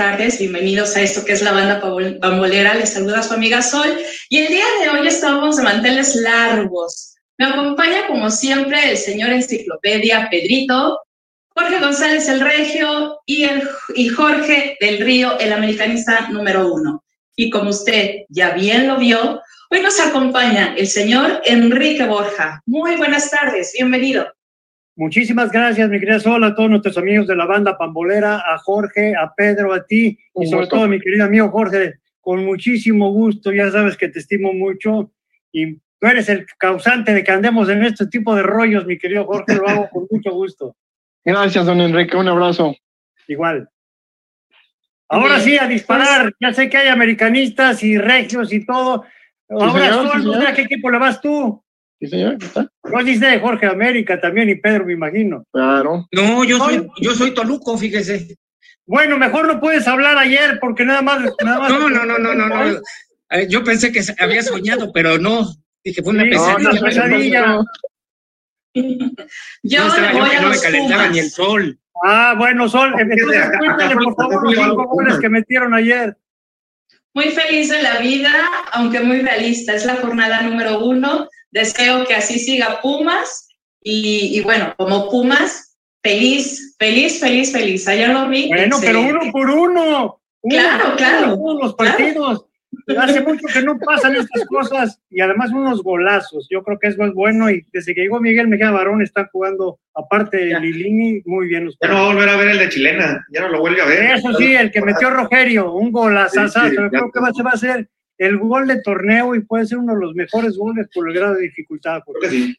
tardes, bienvenidos a esto que es la banda pambolera, les saluda su amiga Sol y el día de hoy estamos de manteles largos. Me acompaña como siempre el señor enciclopedia Pedrito, Jorge González el Regio y, el, y Jorge del Río, el americanista número uno. Y como usted ya bien lo vio, hoy nos acompaña el señor Enrique Borja. Muy buenas tardes, bienvenido. Muchísimas gracias, mi querida Sol, a todos nuestros amigos de la banda Pambolera, a Jorge, a Pedro, a ti y sobre todo a mi querido amigo Jorge, con muchísimo gusto, ya sabes que te estimo mucho y tú eres el causante de que andemos en este tipo de rollos, mi querido Jorge, lo hago con mucho gusto. Gracias, don Enrique, un abrazo. Igual. Ahora sí, a disparar, ya sé que hay americanistas y regios y todo. Ahora, Sol, ¿a qué equipo le vas tú? Sí, señor. Vos dice Jorge América también y Pedro, me imagino. Claro. No, yo soy, yo soy Toluco, fíjese. Bueno, mejor no puedes hablar ayer porque nada más. Nada más No, no, no, no, no, no. Eh, Yo pensé que había soñado, pero no. Dije, fue una Sí, pesadilla. una pesadilla. Yo No, estaba voy que a no me calentaba ni el sol. Ah, bueno, Sol, entonces cuéntale por favor los cinco goles que metieron ayer. Muy feliz de la vida, aunque muy realista. Es la jornada número uno. Deseo que así siga Pumas. Y, y bueno, como Pumas, feliz, feliz, feliz, feliz. Ayer lo vi. Bueno, pero uno por uno. Uno Claro, por claro, uno, los partidos. Hace mucho que no pasan estas cosas y además unos golazos. Yo creo que eso es bueno y desde que llegó Miguel Mejía Barón está jugando, aparte de Lilini, muy bien los Ya no va a volver a ver el de chilena, ya no lo vuelve a ver. Eso sí, el que metió Rogerio, un golazazo. Sí, sí, Yo ya. creo que va, se va a ser el gol de torneo y puede ser uno de los mejores goles por el grado de dificultad. Que sí.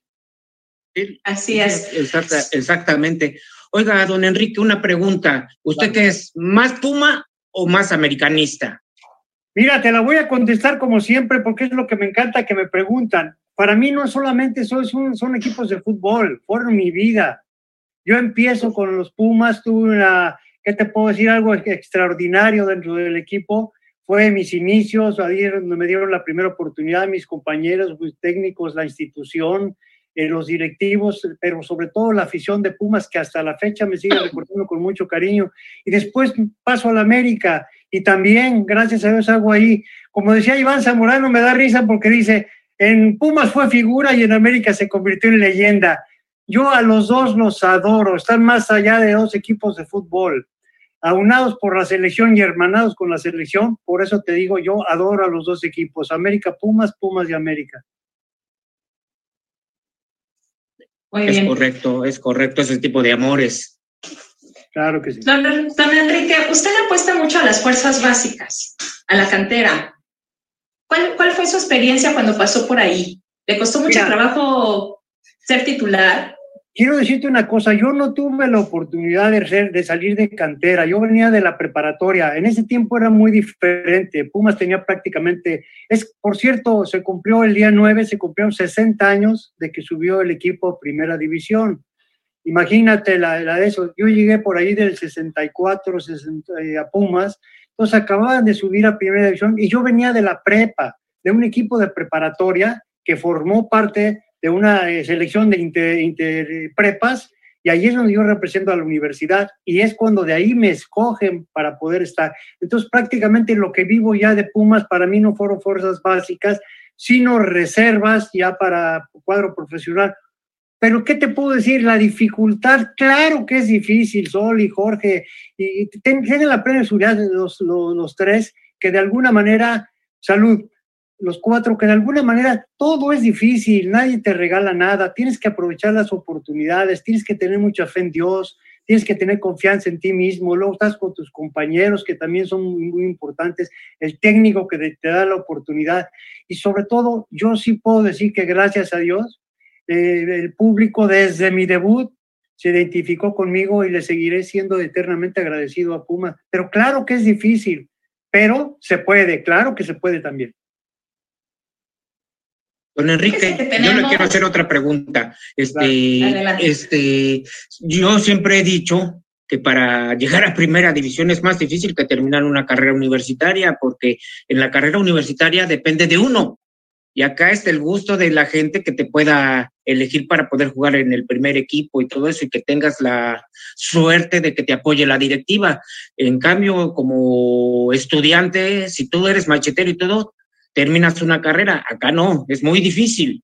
Así es. Exacta- exactamente. Oiga, don Enrique, una pregunta. ¿Usted qué es, más Puma o más americanista? Mira, te la voy a contestar como siempre porque es lo que me encanta que me preguntan. Para mí no solamente son, son, son equipos de fútbol, fueron mi vida. Yo empiezo con los Pumas, tuve una, ¿qué te puedo decir? Algo extraordinario dentro del equipo. Fue mis inicios, ahí me dieron la primera oportunidad, mis compañeros, mis técnicos, la institución, eh, los directivos, pero sobre todo la afición de Pumas que hasta la fecha me sigue recordando con mucho cariño. Y después paso a la América y también, gracias a Dios, hago ahí. Como decía Iván Zamorano, me da risa porque dice, en Pumas fue figura y en América se convirtió en leyenda. Yo a los dos los adoro, están más allá de dos equipos de fútbol, aunados por la selección y hermanados con la selección, por eso te digo, yo adoro a los dos equipos, América Pumas, Pumas y América. Muy Es bien. correcto, es correcto ese tipo de amores. Claro que sí. Don, don Enrique, usted le apuesta mucho a las fuerzas básicas, a la cantera. ¿Cuál, cuál fue su experiencia cuando pasó por ahí? ¿Le costó mucho Mira. trabajo ser titular? Quiero decirte una cosa, yo no tuve la oportunidad de, ser- de salir de cantera, yo venía de la preparatoria, en ese tiempo era muy diferente, Pumas tenía prácticamente, es por cierto, se cumplió el día 9, se cumplieron 60 años de que subió el equipo a primera división. Imagínate la, la de eso, yo llegué por ahí del 64 60, eh, a Pumas, entonces acababan de subir a primera división y yo venía de la prepa, de un equipo de preparatoria que formó parte de una eh, selección de inter, inter- prepas y ahí es donde yo represento a la universidad y es cuando de ahí me escogen para poder estar. Entonces prácticamente lo que vivo ya de Pumas para mí no fueron fuerzas básicas, sino reservas ya para cuadro profesional. Pero ¿qué te puedo decir? La dificultad, claro que es difícil, Sol y Jorge, y tienen la plena seguridad los, los tres que de alguna manera, salud, los cuatro, que de alguna manera todo es difícil, nadie te regala nada, tienes que aprovechar las oportunidades, tienes que tener mucha fe en Dios, tienes que tener confianza en ti mismo, luego estás con tus compañeros que también son muy, muy importantes, el técnico que te, da la oportunidad y sobre todo yo sí puedo decir que gracias a Dios eh, el público desde mi debut se identificó conmigo y le seguiré siendo eternamente agradecido a Puma. Pero claro que es difícil, pero se puede, claro que se puede también. Don Enrique, yo le quiero hacer otra pregunta. Este, Adelante. este, yo siempre he dicho que para llegar a primera división es más difícil que terminar una carrera universitaria, porque en la carrera universitaria depende de uno. Y acá está el gusto de la gente que te pueda elegir para poder jugar en el primer equipo y todo eso y que tengas la suerte de que te apoye la directiva. En cambio, como estudiante, si tú eres machetero y todo, terminas una carrera. Acá no, es muy difícil.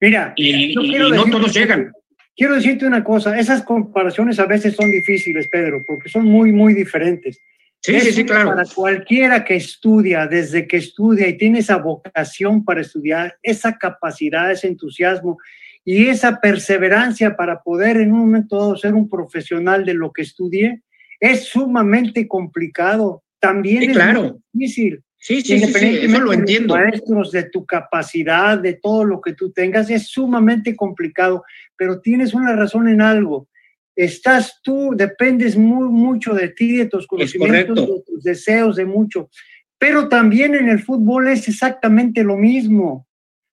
Mira, Y, yo y- no todos llegan. Quiero decirte una cosa, esas comparaciones a veces son difíciles, Pedro, porque son muy, muy diferentes. Sí, sí, Eso sí, claro. Para cualquiera que estudia, desde que estudia y tiene esa vocación para estudiar, esa capacidad, ese entusiasmo y esa perseverancia para poder en un momento dado ser un profesional de lo que estudie, es sumamente complicado. También Sí, es claro. muy difícil. Sí, sí, eso lo de entiendo. maestros, de tu capacidad, de todo lo que tú tengas, es sumamente complicado, pero tienes una razón en algo. Estás tú, dependes muy, mucho de ti, de tus conocimientos, de tus deseos, de mucho. Pero también en el fútbol es exactamente lo mismo.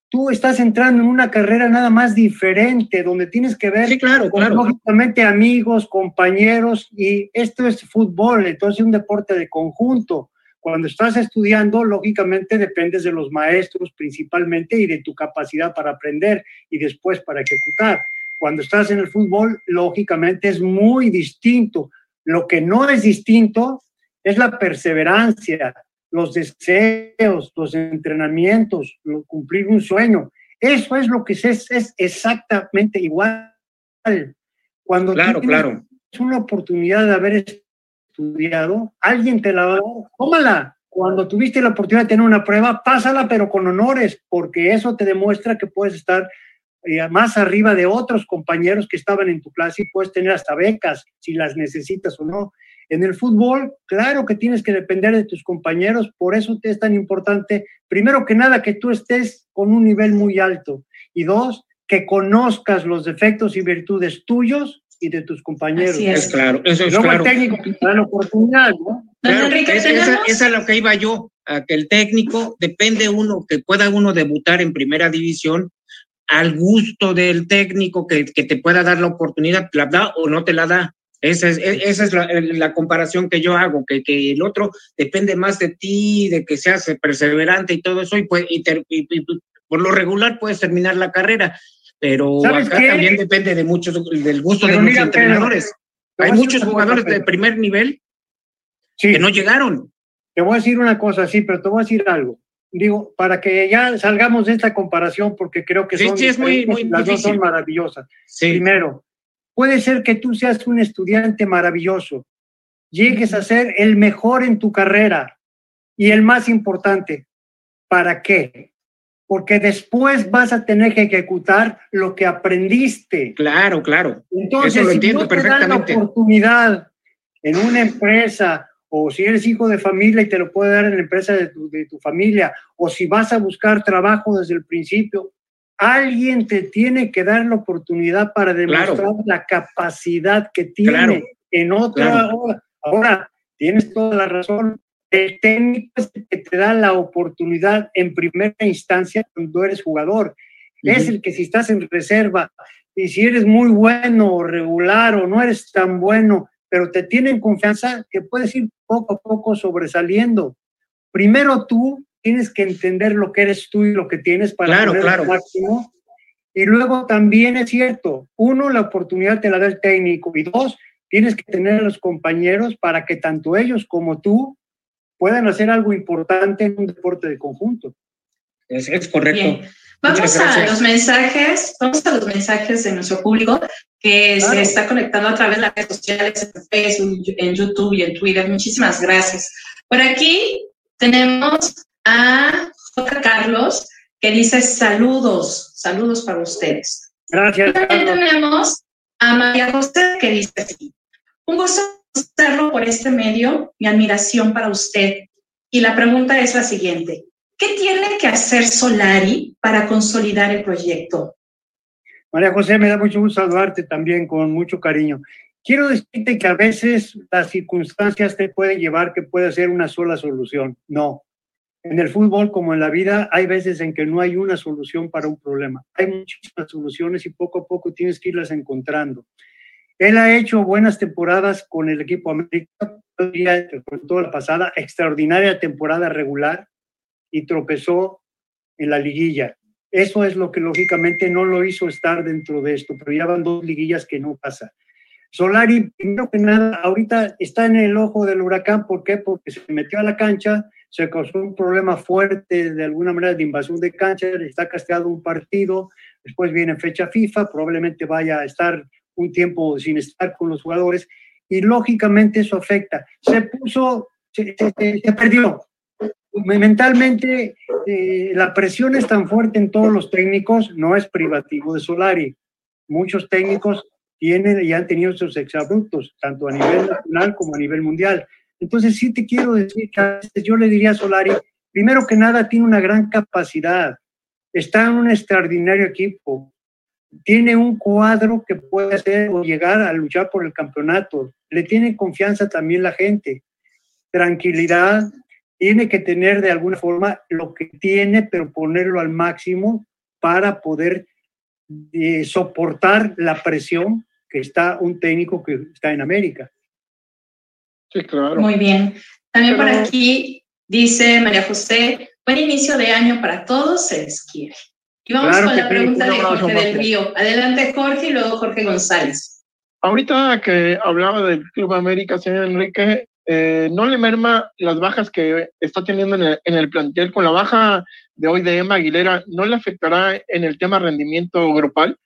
Tú estás entrando en una carrera nada más diferente, donde tienes que ver Sí, claro, con, claro. lógicamente amigos, compañeros, y esto es fútbol, entonces es un deporte de conjunto. Cuando estás estudiando, lógicamente dependes de los maestros principalmente y de tu capacidad para aprender y después para ejecutar. Cuando estás en el fútbol, lógicamente es muy distinto. Lo que no es distinto es la perseverancia, los deseos, los entrenamientos, cumplir un sueño. Eso es lo que es, es exactamente igual. Cuando Claro, tienes claro. una oportunidad de haber estudiado, alguien te la va a dar, tómala. Cuando tuviste la oportunidad de tener una prueba, pásala, pero con honores, porque eso te demuestra que puedes estar eh, más arriba de otros compañeros que estaban en tu clase y puedes tener hasta becas si las necesitas o no. En el fútbol, claro que tienes que depender de tus compañeros, por eso te es tan importante, primero que nada, que tú estés con un nivel muy alto y dos, que conozcas los defectos y virtudes tuyos y de tus compañeros. Así es. Es claro, eso es luego claro. el técnico te da la oportunidad, ¿no? Claro, Enrique, esa, tenemos- esa es lo que iba yo, a que el técnico depende uno, que pueda uno debutar en primera división al gusto del técnico que, que te pueda dar la oportunidad, la da o no te la da. Esa es, e- esa es la, la comparación que yo hago, que, que el otro depende más de ti, de que seas perseverante y todo eso, y, pues, y, ter- y- y por lo regular puedes terminar la carrera, pero ¿Sabes acá qué? también depende de muchos, del gusto Pero de los mira, entrenadores. Hay muchos jugadores de primer nivel Sí. que no llegaron. Te voy a decir una cosa, sí, pero te voy a decir algo. Digo, para que ya salgamos de esta comparación, porque creo que Sí, son sí, es muy- muy las dos son maravillosas. Primero, puede ser que tú seas un estudiante maravilloso, llegues a ser el mejor en tu carrera y el más importante. ¿Para qué? Porque después vas a tener que ejecutar lo que aprendiste. Claro, claro. Entonces, Eso lo si entiendo no te dan la perfectamente. oportunidad en una empresa, o si eres hijo de familia y te lo puede dar en la empresa de tu, de tu familia, o si vas a buscar trabajo desde el principio, alguien te tiene que dar la oportunidad para demostrar Claro. la capacidad que tiene Claro. en otra Claro. hora. Ahora, tienes toda la razón. El técnico es el que te da la oportunidad en primera instancia cuando eres jugador. Es el que si estás en reserva y si eres muy bueno o regular o no eres tan bueno, pero te tienen confianza, que puedes ir poco a poco sobresaliendo. Primero tú tienes que entender lo que eres tú y lo que tienes para Claro, claro. al máximo. Y luego también es cierto, uno, la oportunidad te la da el técnico y dos, tienes que tener a los compañeros para que tanto ellos como tú puedan hacer algo importante en un deporte de conjunto. Es, es correcto. Bien. Vamos a los mensajes, vamos a los mensajes de nuestro público que Claro. se está conectando a través de las redes sociales, en Facebook, en YouTube y en Twitter. Muchísimas gracias. Por aquí tenemos a J. Carlos que dice saludos, saludos para ustedes. Gracias. También Carlos. tenemos a María José que dice así, un gusto conocerlo por este medio, mi admiración para usted. Y la pregunta es la siguiente, ¿qué tiene que hacer Solari para consolidar el proyecto? María José, me da mucho gusto saludarte también con mucho cariño. Quiero decirte que a veces las circunstancias te pueden llevar que pueda ser una sola solución. No. En el fútbol, como en la vida, hay veces en que no hay una solución para un problema. Hay muchísimas soluciones y poco a poco tienes que irlas encontrando. Él ha hecho buenas temporadas con el equipo diría, con toda la pasada, extraordinaria temporada regular y tropezó en la liguilla. Eso es lo que lógicamente no lo hizo estar dentro de esto, pero ya van dos liguillas que no pasa. Solari, primero que nada, ahorita está en el ojo del huracán. ¿Por qué? Porque se metió a la cancha, se causó un problema fuerte de alguna manera de invasión de cancha, está castigado un partido, después viene fecha FIFA, probablemente vaya a estar un tiempo sin estar con los jugadores y lógicamente eso afecta. Se puso, se, perdió. Mentalmente eh, la presión es tan fuerte en todos los técnicos, no es privativo de Solari. Muchos técnicos tienen y han tenido sus exabruptos, tanto a nivel nacional como a nivel mundial. Entonces sí te quiero decir que yo le diría a Solari, primero que nada tiene una gran capacidad, está en un extraordinario equipo, tiene un cuadro que puede hacer o llegar a luchar por el campeonato, le tiene confianza también la gente, tranquilidad, tiene que tener de alguna forma lo que tiene, pero ponerlo al máximo para poder eh, soportar la presión que está un técnico que está en América. Sí, claro. Muy bien. También por aquí dice María José, buen inicio de año para todos, se les quiere. Y vamos con la pregunta de Jorge del Río. Adelante Jorge y luego Jorge González. Ahorita que hablaba del Club América, señor Enrique, eh, ¿no le merma las bajas que está teniendo en el, en el, plantel con la baja de hoy de Emma Aguilera? ¿No le afectará en el tema rendimiento grupal?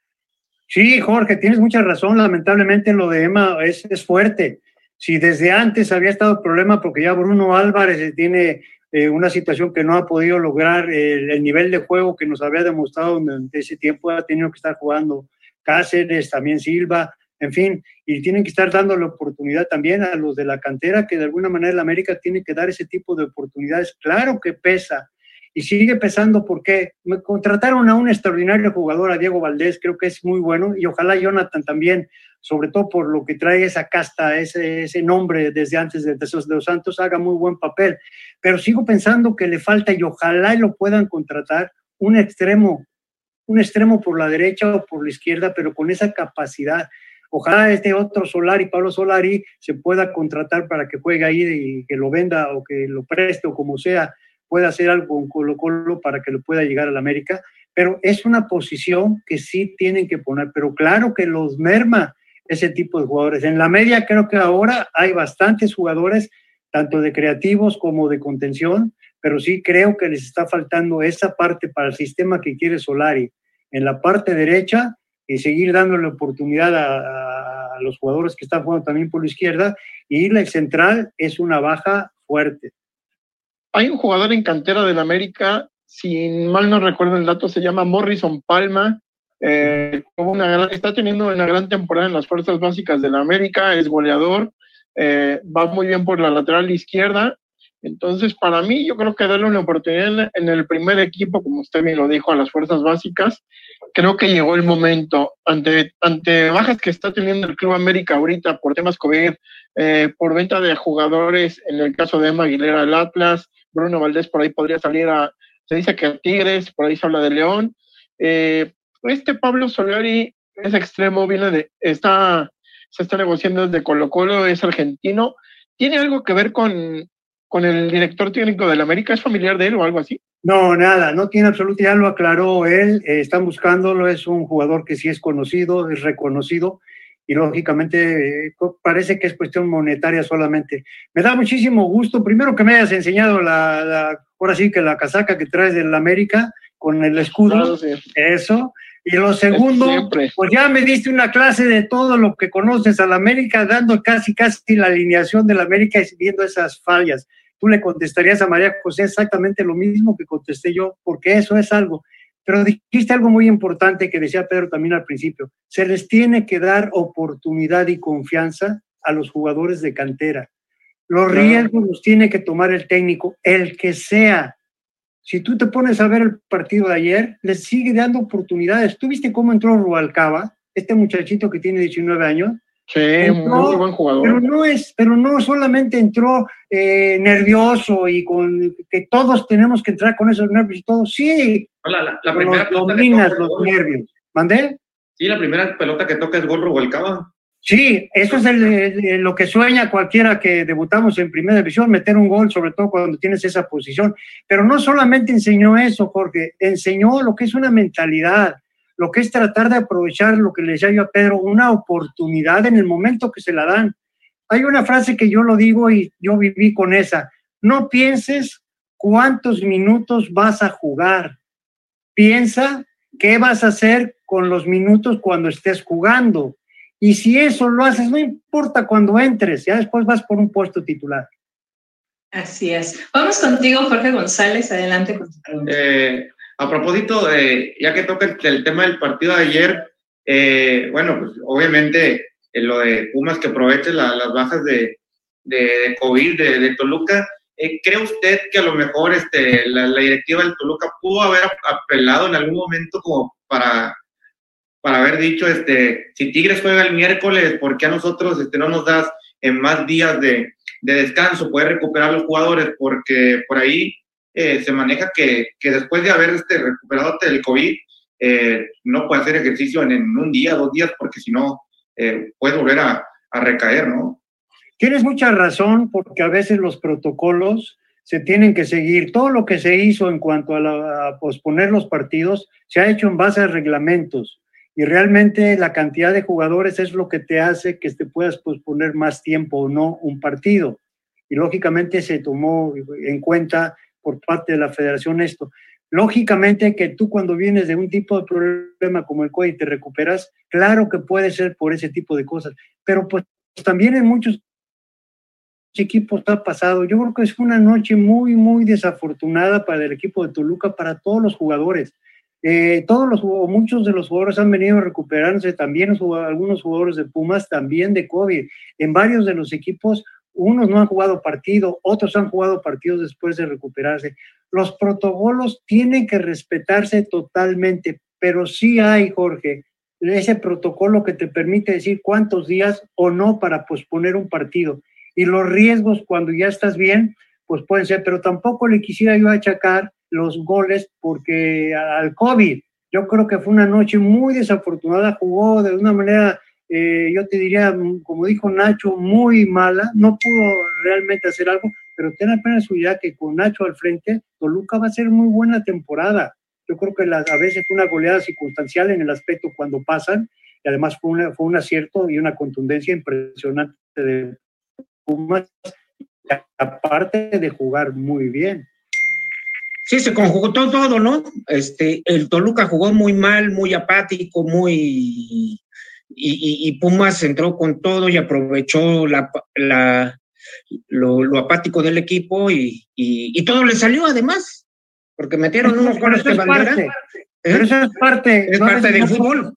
Sí, Jorge, tienes mucha razón. Lamentablemente lo de Emma es, es fuerte. Si desde antes había estado problema porque ya Bruno Álvarez tiene eh, una situación que no ha podido lograr el, nivel de juego que nos había demostrado durante ese tiempo, ha tenido que estar jugando Cáceres, también Silva, en fin, y tienen que estar dando la oportunidad también a los de la cantera, que de alguna manera la América tiene que dar ese tipo de oportunidades. Claro que pesa, y sigue pesando porque me contrataron a un extraordinario jugador, a Diego Valdés, creo que es muy bueno, y ojalá Jonathan también, sobre todo por lo que trae esa casta, ese, ese nombre desde antes de, de los Santos, haga muy buen papel. Pero sigo pensando que le falta, y ojalá lo puedan contratar, un extremo, un extremo por la derecha o por la izquierda, pero con esa capacidad. Ojalá este otro Solari, Pablo Solari, se pueda contratar para que juegue ahí y que lo venda o que lo preste o como sea pueda hacer algo con Colo Colo para que lo pueda llegar a la América, pero es una posición que sí tienen que poner, pero claro que los merma ese tipo de jugadores. En la media creo que ahora hay bastantes jugadores, tanto de creativos como de contención, pero sí creo que les está faltando esa parte para el sistema que quiere Solari. En la parte derecha y seguir dándole oportunidad a, a los jugadores que están jugando también por la izquierda y la central es una baja fuerte. Hay un jugador en cantera del América, si mal no recuerdo el dato, se llama Morrison Palma. Eh, una está teniendo una gran temporada en las fuerzas básicas del América, es goleador, eh, va muy bien por la lateral izquierda. Entonces, para mí, yo creo que darle una oportunidad en el primer equipo, como usted bien lo dijo, a las fuerzas básicas, creo que llegó el momento. Ante, ante bajas que está teniendo el Club América ahorita por temas COVID, eh, por venta de jugadores, en el caso de Emma Aguilera del Atlas, Bruno Valdés por ahí podría salir a, se dice que a Tigres, por ahí se habla de León. Eh, este Pablo Solari es extremo, viene de, está, se está negociando desde Colo Colo, es argentino. ¿Tiene algo que ver con, con el director técnico del América? ¿Es familiar de él o algo así? No, nada, no tiene absolutamente, ya lo aclaró él, eh, están buscándolo, es un jugador que sí es conocido, es reconocido, y lógicamente eh, parece que es cuestión monetaria solamente. Me da muchísimo gusto, primero que me hayas enseñado la, ahora sí que la casaca que traes del América con el escudo, eso. Y lo segundo, pues ya me diste una clase de todo lo que conoces al América, dando casi, casi la alineación del América y viendo esas fallas. Tú le contestarías a María José exactamente lo mismo que contesté yo, porque eso es algo pero dijiste algo muy importante que decía Pedro también al principio. Se les tiene que dar oportunidad y confianza a los jugadores de cantera. Los riesgos los tiene que tomar el técnico, el que sea. Si tú te pones a ver el partido de ayer, les sigue dando oportunidades. ¿Tú viste cómo entró Rualcaba, este muchachito que tiene 19 años? Sí, muy buen jugador. Pero no, es, pero no solamente entró eh, nervioso y con que todos tenemos que entrar con esos nervios y todo. Sí, la, la, primera los dominas los nervios. ¿Mandé? Sí, la primera pelota que toca es gol Rubalcaba. Sí, eso es el, lo que sueña cualquiera que debutamos en primera división, meter un gol, sobre todo cuando tienes esa posición. Pero no solamente enseñó eso, Jorge, enseñó lo que es una mentalidad, lo que es tratar de aprovechar lo que le decía a Pedro, una oportunidad en el momento que se la dan. Hay una frase que yo lo digo y yo viví con esa. No pienses cuántos minutos vas a jugar. Piensa qué vas a hacer con los minutos cuando estés jugando y si eso lo haces, no importa cuando entres, ya después vas por un puesto titular. Así es. Vamos contigo, Jorge González, adelante con tu pregunta. Eh, a propósito, de, ya que toca el, tema del partido de ayer, eh, bueno, pues obviamente eh, lo de Pumas que aproveche las bajas de, de, COVID de, Toluca, ¿cree usted que a lo mejor este, la, la, directiva del Toluca pudo haber apelado en algún momento como para para haber dicho, este, si Tigres juega el miércoles, ¿por qué a nosotros este, no nos das en más días de, de descanso, poder recuperar los jugadores? Porque por ahí eh, se maneja que, que, después de haber este, recuperado del COVID, eh, no puede hacer ejercicio en, en, un día, dos días, porque si no, eh, puede volver a, a recaer, ¿no? Tienes mucha razón, porque a veces los protocolos se tienen que seguir. Todo lo que se hizo en cuanto a, la, a posponer los partidos se ha hecho en base a reglamentos y realmente la cantidad de jugadores es lo que te hace que te puedas posponer más tiempo o no un partido. Y lógicamente se tomó en cuenta por parte de la federación esto. Lógicamente que tú cuando vienes de un tipo de problema como el COVID y te recuperas, claro que puede ser por ese tipo de cosas, pero pues también en muchos equipos ha pasado. Yo creo que es una noche muy, muy desafortunada para el equipo de Toluca, para todos los jugadores. Eh, todos los muchos de los jugadores han venido recuperándose, también algunos jugadores de Pumas, también de COVID. En varios de los equipos, unos no han jugado partido, otros han jugado partidos después de recuperarse. Los protocolos tienen que respetarse totalmente, pero sí hay, Jorge, ese protocolo que te permite decir cuántos días o no para posponer un partido. Y los riesgos cuando ya estás bien, pues pueden ser, pero tampoco le quisiera yo achacar los goles porque al COVID. Yo creo que fue una noche muy desafortunada, jugó de una manera, eh, yo te diría, como dijo Nacho, muy mala, no pudo realmente hacer algo, pero ten apenas idea que con Nacho al frente, Toluca va a ser muy buena temporada. Yo creo que a veces fue una goleada circunstancial en el aspecto cuando pasan, y además fue, fue un acierto y una contundencia impresionante de Pumas, aparte de jugar muy bien. Sí, se conjugó todo, ¿no? Este, el Toluca jugó muy mal, muy apático, muy. Y, Pumas entró con todo y aprovechó la, la lo, apático del equipo y, y, todo le salió además, porque metieron unos goles de bandera. Pero eso es parte. Es parte del fútbol.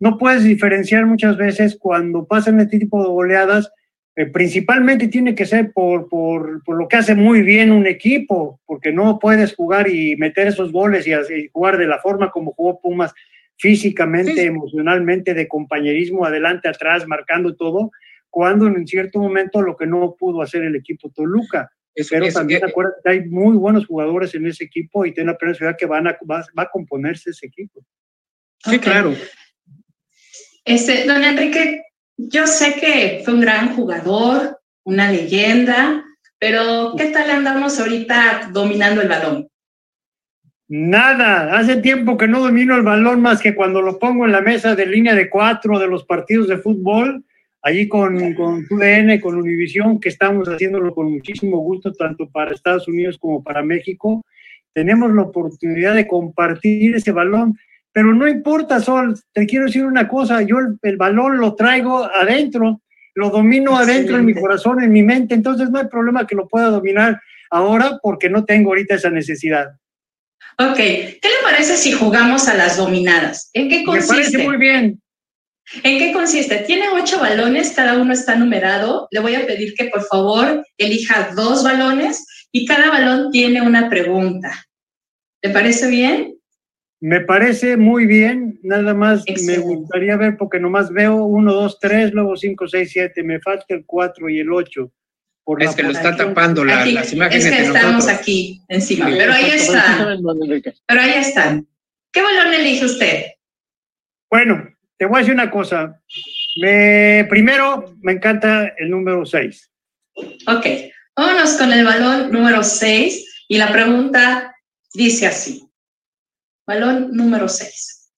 No puedes diferenciar muchas veces cuando pasan este tipo de goleadas eh, principalmente tiene que ser por, por, por, lo que hace muy bien un equipo, porque no puedes jugar y meter esos goles y, jugar de la forma como jugó Pumas, físicamente, emocionalmente, de compañerismo, adelante, atrás, marcando todo, cuando en cierto momento lo que no pudo hacer el equipo Toluca. Pero también hay muy buenos jugadores en ese equipo y ten la plena que van a, va, a componerse ese equipo. Sí, claro. Este, don Enrique, yo sé que fue un gran jugador, una leyenda, pero ¿qué tal andamos ahorita dominando el balón? Nada, hace tiempo que no domino el balón más que cuando lo pongo en la mesa de línea de cuatro de los partidos de fútbol, allí con, con UDN, con Univisión, que estamos haciéndolo con muchísimo gusto, tanto para Estados Unidos como para México. Tenemos la oportunidad de compartir ese balón pero no importa, Sol, te quiero decir una cosa, yo el, balón lo traigo adentro, lo domino adentro en mi corazón, en mi mente, entonces no hay problema que lo pueda dominar ahora porque no tengo ahorita esa necesidad. Ok, ¿qué le parece si jugamos a las dominadas? ¿En qué consiste? Me parece muy bien. ¿En qué consiste? Tiene ocho balones, cada uno está numerado. Le voy a pedir que por favor elija dos balones y cada balón tiene una pregunta. ¿Le parece bien? Me parece muy bien, nada más me gustaría ver, porque nomás veo uno, dos, tres, luego cinco, seis, siete, me falta el cuatro y el ocho. es que lo está tapando las imágenes. Es que estamos aquí encima, pero ahí están. Pero ahí están. ¿Qué balón elige usted? Bueno, te voy a decir una cosa. Me, primero, me encanta el número 6. Ok, vámonos con el balón número 6 y la pregunta dice así. Balón número 6.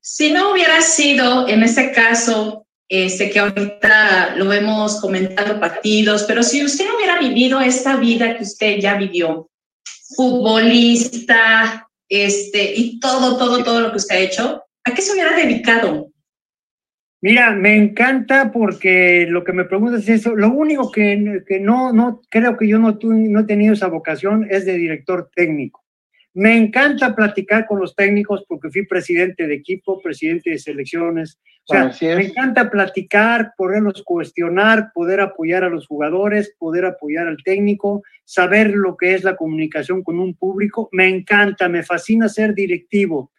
Si no hubiera sido, en este caso, este, que ahorita lo vemos comentando partidos, pero si usted no hubiera vivido esta vida que usted ya vivió, futbolista, este, y todo, todo, todo lo que usted ha hecho, ¿a qué se hubiera dedicado? Mira, me encanta porque lo que me preguntas es eso. Lo único que, que no, no creo que yo no, no he tenido esa vocación es de director técnico. Me encanta platicar con los técnicos porque fui presidente de equipo, presidente de selecciones. O sea, me encanta platicar, poderlos cuestionar, poder apoyar a los jugadores, poder apoyar al técnico, saber lo que es la comunicación con un público. Me encanta, me fascina ser directivo.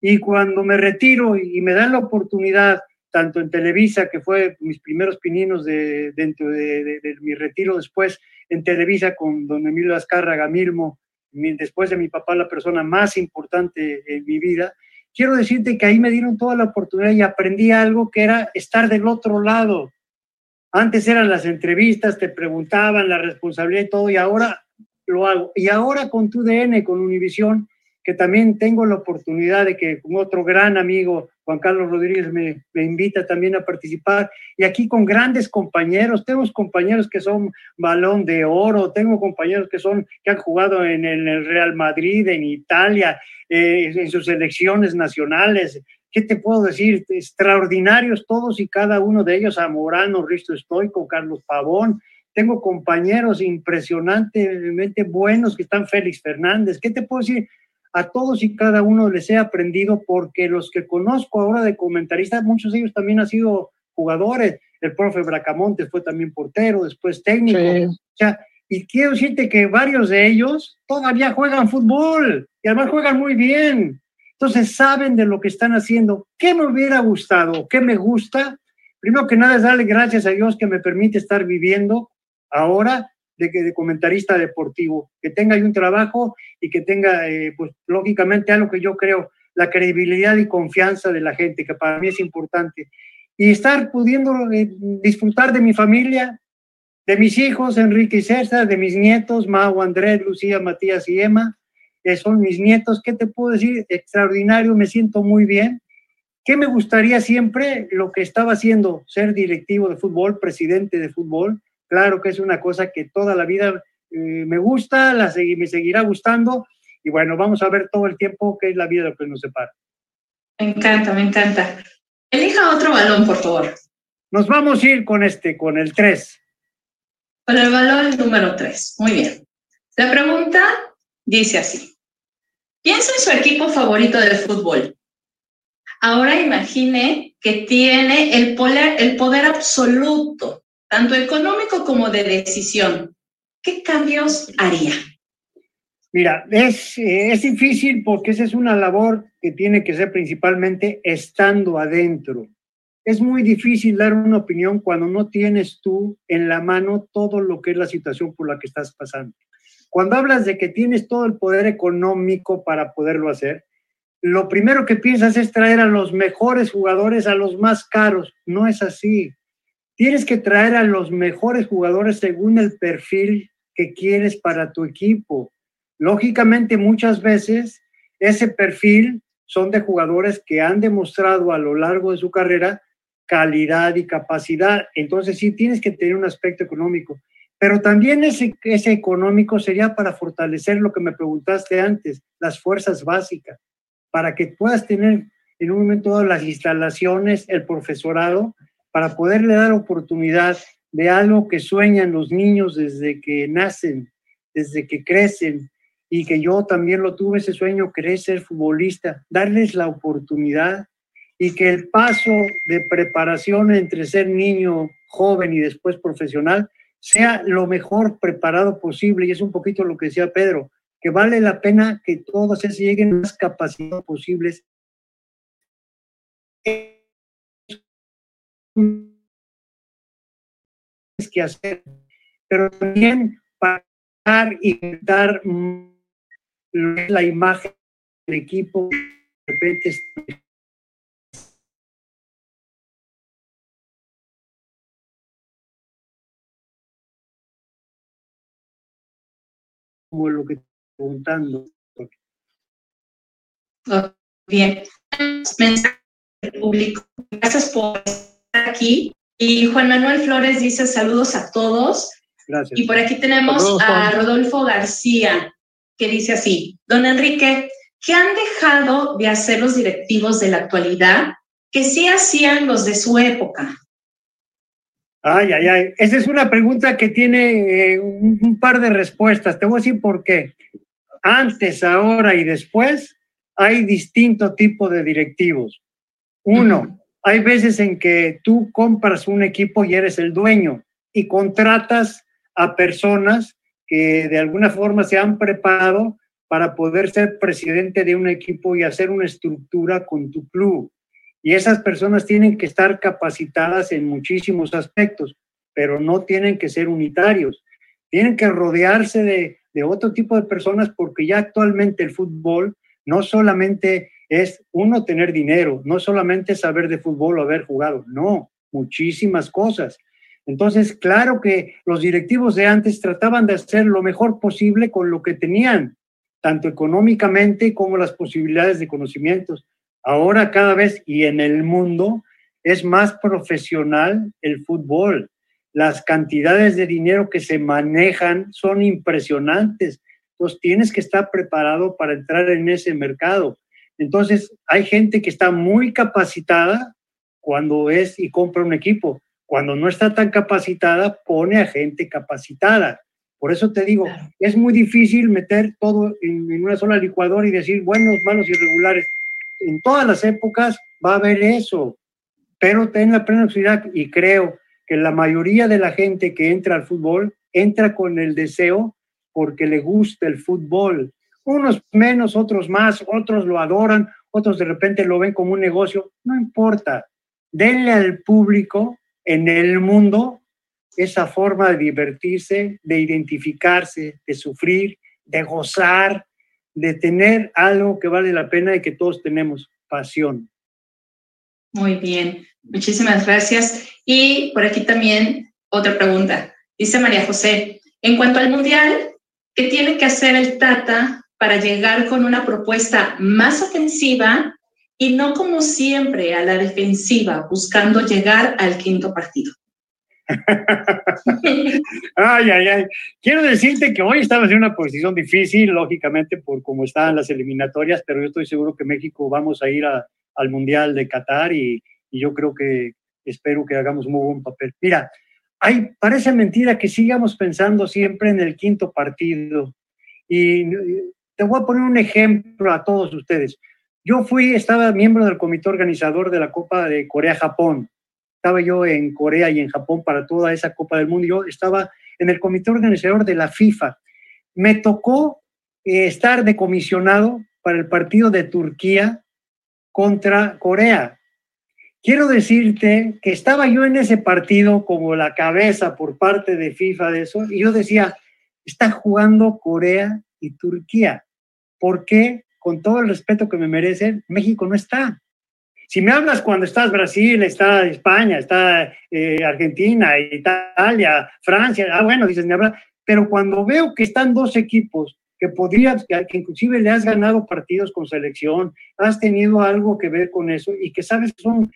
Y cuando me retiro y me dan la oportunidad, tanto en Televisa, que fue mis primeros pininos de, dentro de, mi retiro después, en Televisa con don Emilio Azcárraga Milmo, después de mi papá, la persona más importante en mi vida, quiero decirte que ahí me dieron toda la oportunidad y aprendí algo que era estar del otro lado. Antes eran las entrevistas, te preguntaban la responsabilidad y todo, y ahora lo hago. Y ahora con tu DN, con Univisión, que también tengo la oportunidad de que con otro gran amigo, Juan Carlos Rodríguez, me, me, invita también a participar. Y aquí con grandes compañeros, tenemos compañeros que son balón de oro, tengo compañeros que son, que han jugado en el Real Madrid, en Italia, eh, en sus selecciones nacionales. ¿Qué te puedo decir? Extraordinarios todos y cada uno de ellos, Zamorano, Risto Stoico, Carlos Pavón, tengo compañeros impresionantemente buenos que están Félix Fernández. ¿Qué te puedo decir? A todos y cada uno les he aprendido porque los que conozco ahora de comentaristas, muchos de ellos también han sido jugadores. El profe Bracamontes fue también portero, después técnico. O sea, y quiero decirte que varios de ellos todavía juegan fútbol y además juegan muy bien. Entonces saben de lo que están haciendo. ¿Qué me hubiera gustado? ¿Qué me gusta? Primero que nada es darle gracias a Dios que me permite estar viviendo ahora de, de comentarista deportivo, que tenga un trabajo y que tenga, eh, pues lógicamente, algo que yo creo, la credibilidad y confianza de la gente, que para mí es importante. Y estar pudiendo eh, disfrutar de mi familia, de mis hijos, Enrique y César, de mis nietos, Mau, Andrés, Lucía, Matías y Emma, que son mis nietos. ¿Qué te puedo decir? Extraordinario, me siento muy bien. ¿Qué me gustaría siempre? Lo que estaba haciendo, ser directivo de fútbol, presidente de fútbol, Claro que es una cosa que toda la vida eh, me gusta, la me seguirá gustando y bueno, vamos a ver todo el tiempo qué es la vida lo que nos separa. Me encanta, me encanta. Elija otro balón, por favor. Nos vamos a ir con este, con el 3. Con el balón número 3. Muy bien. La pregunta dice así. Piensa en su equipo favorito de fútbol. Ahora imagine que tiene el poder, el poder absoluto tanto económico como de decisión, ¿qué cambios haría? Mira, es, eh, es difícil porque esa es una labor que tiene que ser principalmente estando adentro. Es muy difícil dar una opinión cuando no tienes tú en la mano todo lo que es la situación por la que estás pasando. Cuando hablas de que tienes todo el poder económico para poderlo hacer, lo primero que piensas es traer a los mejores jugadores a los más caros. No es así. Tienes que traer a los mejores jugadores según el perfil que quieres para tu equipo. Lógicamente, muchas veces ese perfil son de jugadores que han demostrado a lo largo de su carrera calidad y capacidad. Entonces sí tienes que tener un aspecto económico. Pero también ese, ese económico sería para fortalecer lo que me preguntaste antes, las fuerzas básicas, para que puedas tener en un momento dado las instalaciones, el profesorado para poderle dar oportunidad de algo que sueñan los niños desde que nacen, desde que crecen, y que yo también lo tuve ese sueño, querer ser futbolista, darles la oportunidad y que el paso de preparación entre ser niño, joven y después profesional sea lo mejor preparado posible. Y es un poquito lo que decía Pedro, que vale la pena que todos se lleguen a las capacidades posibles que hacer, pero también para y dar la imagen del equipo de repente como lo que estoy preguntando. Bien, mensaje público. Gracias por aquí. Y Juan Manuel Flores dice saludos a todos. Gracias. Y por aquí tenemos a. Rodolfo García, que dice así, don Enrique, ¿qué han dejado de hacer los directivos de la actualidad que sí hacían los de su época? Ay, ay, ay. Esa es una pregunta que tiene eh, un, un par de respuestas. Te voy a decir por qué. Antes, ahora y después hay distinto tipo de directivos. Uno, hay veces en que tú compras un equipo y eres el dueño y contratas a personas que de alguna forma se han preparado para poder ser presidente de un equipo y hacer una estructura con tu club. Y esas personas tienen que estar capacitadas en muchísimos aspectos, pero no tienen que ser unitarios. Tienen que rodearse de, de otro tipo de personas porque ya actualmente el fútbol no solamente es uno tener dinero, no solamente saber de fútbol o haber jugado, no, muchísimas cosas. Entonces, claro que los directivos de antes trataban de hacer lo mejor posible con lo que tenían, tanto económicamente como las posibilidades de conocimientos. Ahora cada vez y en el mundo es más profesional el fútbol. Las cantidades de dinero que se manejan son impresionantes. Entonces tienes que estar preparado para entrar en ese mercado. Entonces hay gente que está muy capacitada cuando es y compra un equipo. Cuando no está tan capacitada, pone a gente capacitada. Por eso te digo, Claro. es muy difícil meter todo en, en una sola licuadora y decir buenos, malos y regulares. En todas las épocas va a haber eso, pero ten la plena seguridad y creo que la mayoría de la gente que entra al fútbol entra con el deseo porque le gusta el fútbol. Unos menos, otros más, otros lo adoran, otros de repente lo ven como un negocio. No importa. Denle al público en el mundo esa forma de divertirse, de identificarse, de sufrir, de gozar, de tener algo que vale la pena y que todos tenemos, pasión. Muy bien, muchísimas gracias. Y por aquí también otra pregunta. Dice María José, en cuanto al Mundial, ¿qué tiene que hacer el Tata para llegar con una propuesta más ofensiva y no como siempre a la defensiva, buscando llegar al quinto partido? Ay, ay, ay. Quiero decirte que hoy estamos en una posición difícil, lógicamente, por cómo están las eliminatorias, pero yo estoy seguro que México vamos a ir a- al Mundial de Qatar y, y yo creo que espero que hagamos muy buen papel. Mira, hay, parece mentira que sigamos pensando siempre en el quinto partido. Y te voy a poner un ejemplo a todos ustedes. Yo fui, estaba miembro del comité organizador de la Copa de Corea-Japón estaba yo en Corea y en Japón para toda esa Copa del Mundo. Yo estaba en el comité organizador de la FIFA. Me tocó eh, estar de comisionado para el partido de Turquía contra Corea. Quiero decirte que estaba yo en ese partido como la cabeza por parte de FIFA de eso, y yo decía, está jugando Corea y Turquía. ¿Por qué? Con todo el respeto que me merecen, México no está. Si me hablas cuando estás Brasil, está España, está eh, Argentina, Italia, Francia, ah, bueno, dices, me habla, pero cuando veo que están dos equipos que podrías, que inclusive le has ganado partidos con selección, has tenido algo que ver con eso y que sabes que son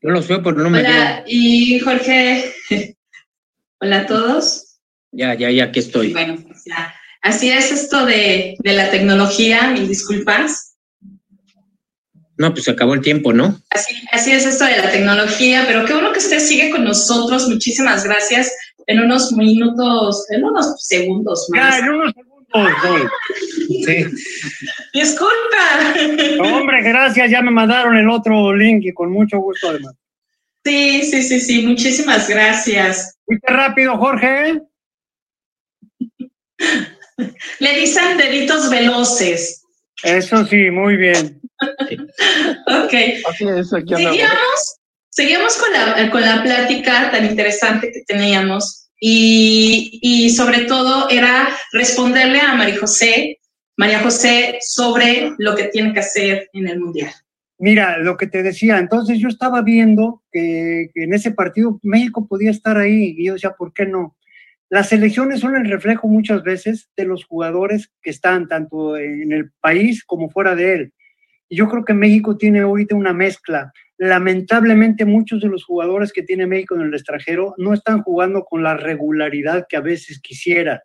Yo los veo, pero no me Hola, y Jorge. Hola a todos. Ya, ya, ya, aquí estoy. Bueno, pues ya. Así es esto de, de la tecnología, mil disculpas. No, pues se acabó el tiempo, ¿no? Así, así es esto de la tecnología, pero qué bueno que usted sigue con nosotros. Muchísimas gracias. En unos minutos, en unos segundos más. Ya, en unos segundos. Sí. Disculpa. Hombre, gracias, ya me mandaron el otro link y con mucho gusto además. Sí, sí, sí, sí. Muchísimas gracias. Fuiste rápido, Jorge. Le dicen deditos veloces. Eso sí, muy bien. Ok. Es. Seguíamos, seguíamos con, la, con la plática tan interesante que teníamos y, sobre todo era responderle a María José, María José sobre lo que tiene que hacer en el Mundial. Mira, lo que te decía, entonces yo estaba viendo que, en ese partido México podía estar ahí y yo decía, ¿por qué no? Las selecciones son el reflejo muchas veces de los jugadores que están tanto en el país como fuera de él. Y yo creo que México tiene ahorita una mezcla. Lamentablemente muchos de los jugadores que tiene México en el extranjero no están jugando con la regularidad que a veces quisiera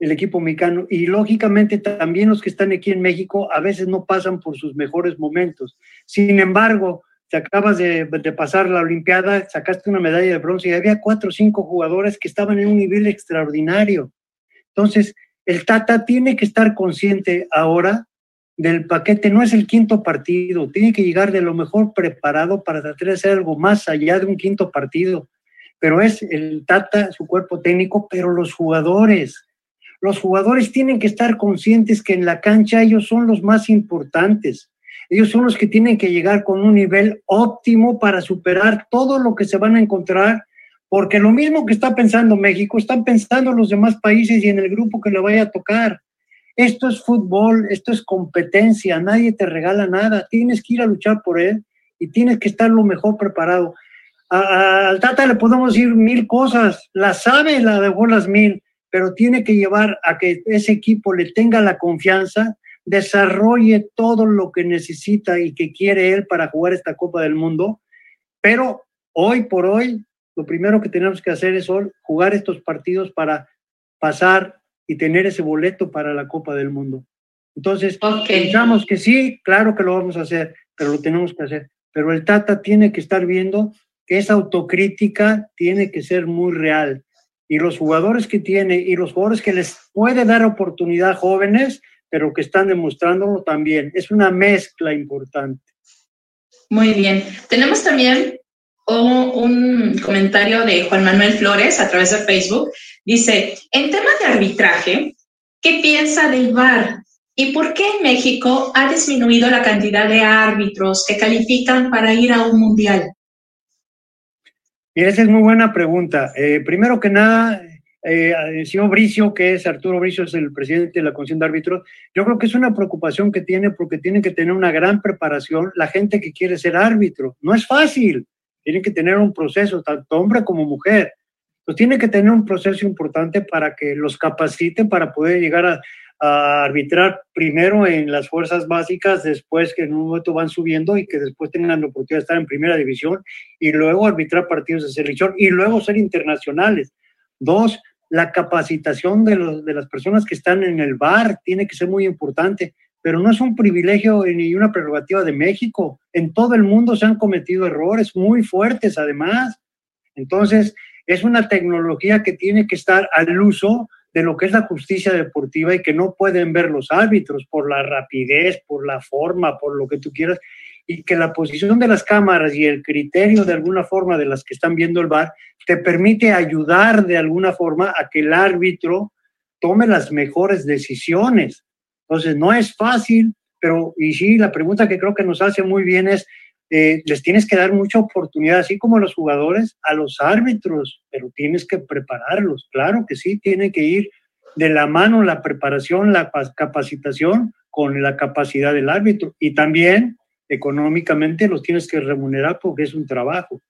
el equipo mexicano. Y lógicamente también los que están aquí en México a veces no pasan por sus mejores momentos. Sin embargo, te acabas de, de, pasar la Olimpiada, sacaste una medalla de bronce y había cuatro o cinco jugadores que estaban en un nivel extraordinario. Entonces, el Tata tiene que estar consciente ahora del paquete, no es el quinto partido, tiene que llegar de lo mejor preparado para tratar de hacer algo más allá de un quinto partido. Pero es el Tata, su cuerpo técnico, pero los jugadores. Los jugadores tienen que estar conscientes que en la cancha ellos son los más importantes ellos son los que tienen que llegar con un nivel óptimo para superar todo lo que se van a encontrar, porque lo mismo que está pensando México, están pensando los demás países y en el grupo que le vaya a tocar. Esto es fútbol, esto es competencia, nadie te regala nada, tienes que ir a luchar por él y tienes que estar lo mejor preparado. A, al Tata le podemos decir mil cosas, la sabe la de las mil, pero tiene que llevar a que ese equipo le tenga la confianza desarrolle todo lo que necesita y que quiere él para jugar esta Copa del Mundo, pero hoy por hoy lo primero que tenemos que hacer es jugar estos partidos para pasar y tener ese boleto para la Copa del Mundo. Entonces, okay. pensamos que sí, claro que lo vamos a hacer, pero lo tenemos que hacer. Pero el Tata tiene que estar viendo que esa autocrítica tiene que ser muy real. Y los jugadores que tiene y los jugadores que les puede dar oportunidad jóvenes, pero que están demostrándolo también. Es una mezcla importante. Muy bien. Tenemos también un, un, comentario de Juan Manuel Flores a través de Facebook. Dice, en tema de arbitraje, ¿qué piensa del VAR? ¿Y por qué en México ha disminuido la cantidad de árbitros que califican para ir a un mundial? Esa es muy buena pregunta. Eh, primero que nada, eh, el señor Bricio, que es Arturo Bricio, es el presidente de la Comisión de Árbitros, yo creo que es una preocupación que tiene porque tiene que tener una gran preparación la gente que quiere ser árbitro. No es fácil, tiene que tener un proceso, tanto hombre como mujer. Pues tiene que tener un proceso importante para que los capaciten para poder llegar a, a arbitrar primero en las fuerzas básicas, después que en un momento van subiendo y que después tengan la oportunidad de estar en primera división y luego arbitrar partidos de selección y luego ser internacionales. Dos, la capacitación de, los, de las personas que están en el bar tiene que ser muy importante, pero no es un privilegio ni una prerrogativa de México. En todo el mundo se han cometido errores muy fuertes además. Entonces, es una tecnología que tiene que estar al uso de lo que es la justicia deportiva y que no pueden ver los árbitros por la rapidez, por la forma, por lo que tú quieras, y que la posición de las cámaras y el criterio de alguna forma de las que están viendo el VAR te permite ayudar de alguna forma a que el árbitro tome las mejores decisiones. Entonces, no es fácil, pero y sí, la pregunta que creo que nos hace muy bien es, eh, les tienes que dar mucha oportunidad, así como a los jugadores, a los árbitros, pero tienes que prepararlos. Claro que sí, tiene que ir de la mano la preparación, la capacitación con la capacidad del árbitro. Y también económicamente los tienes que remunerar porque es un trabajo.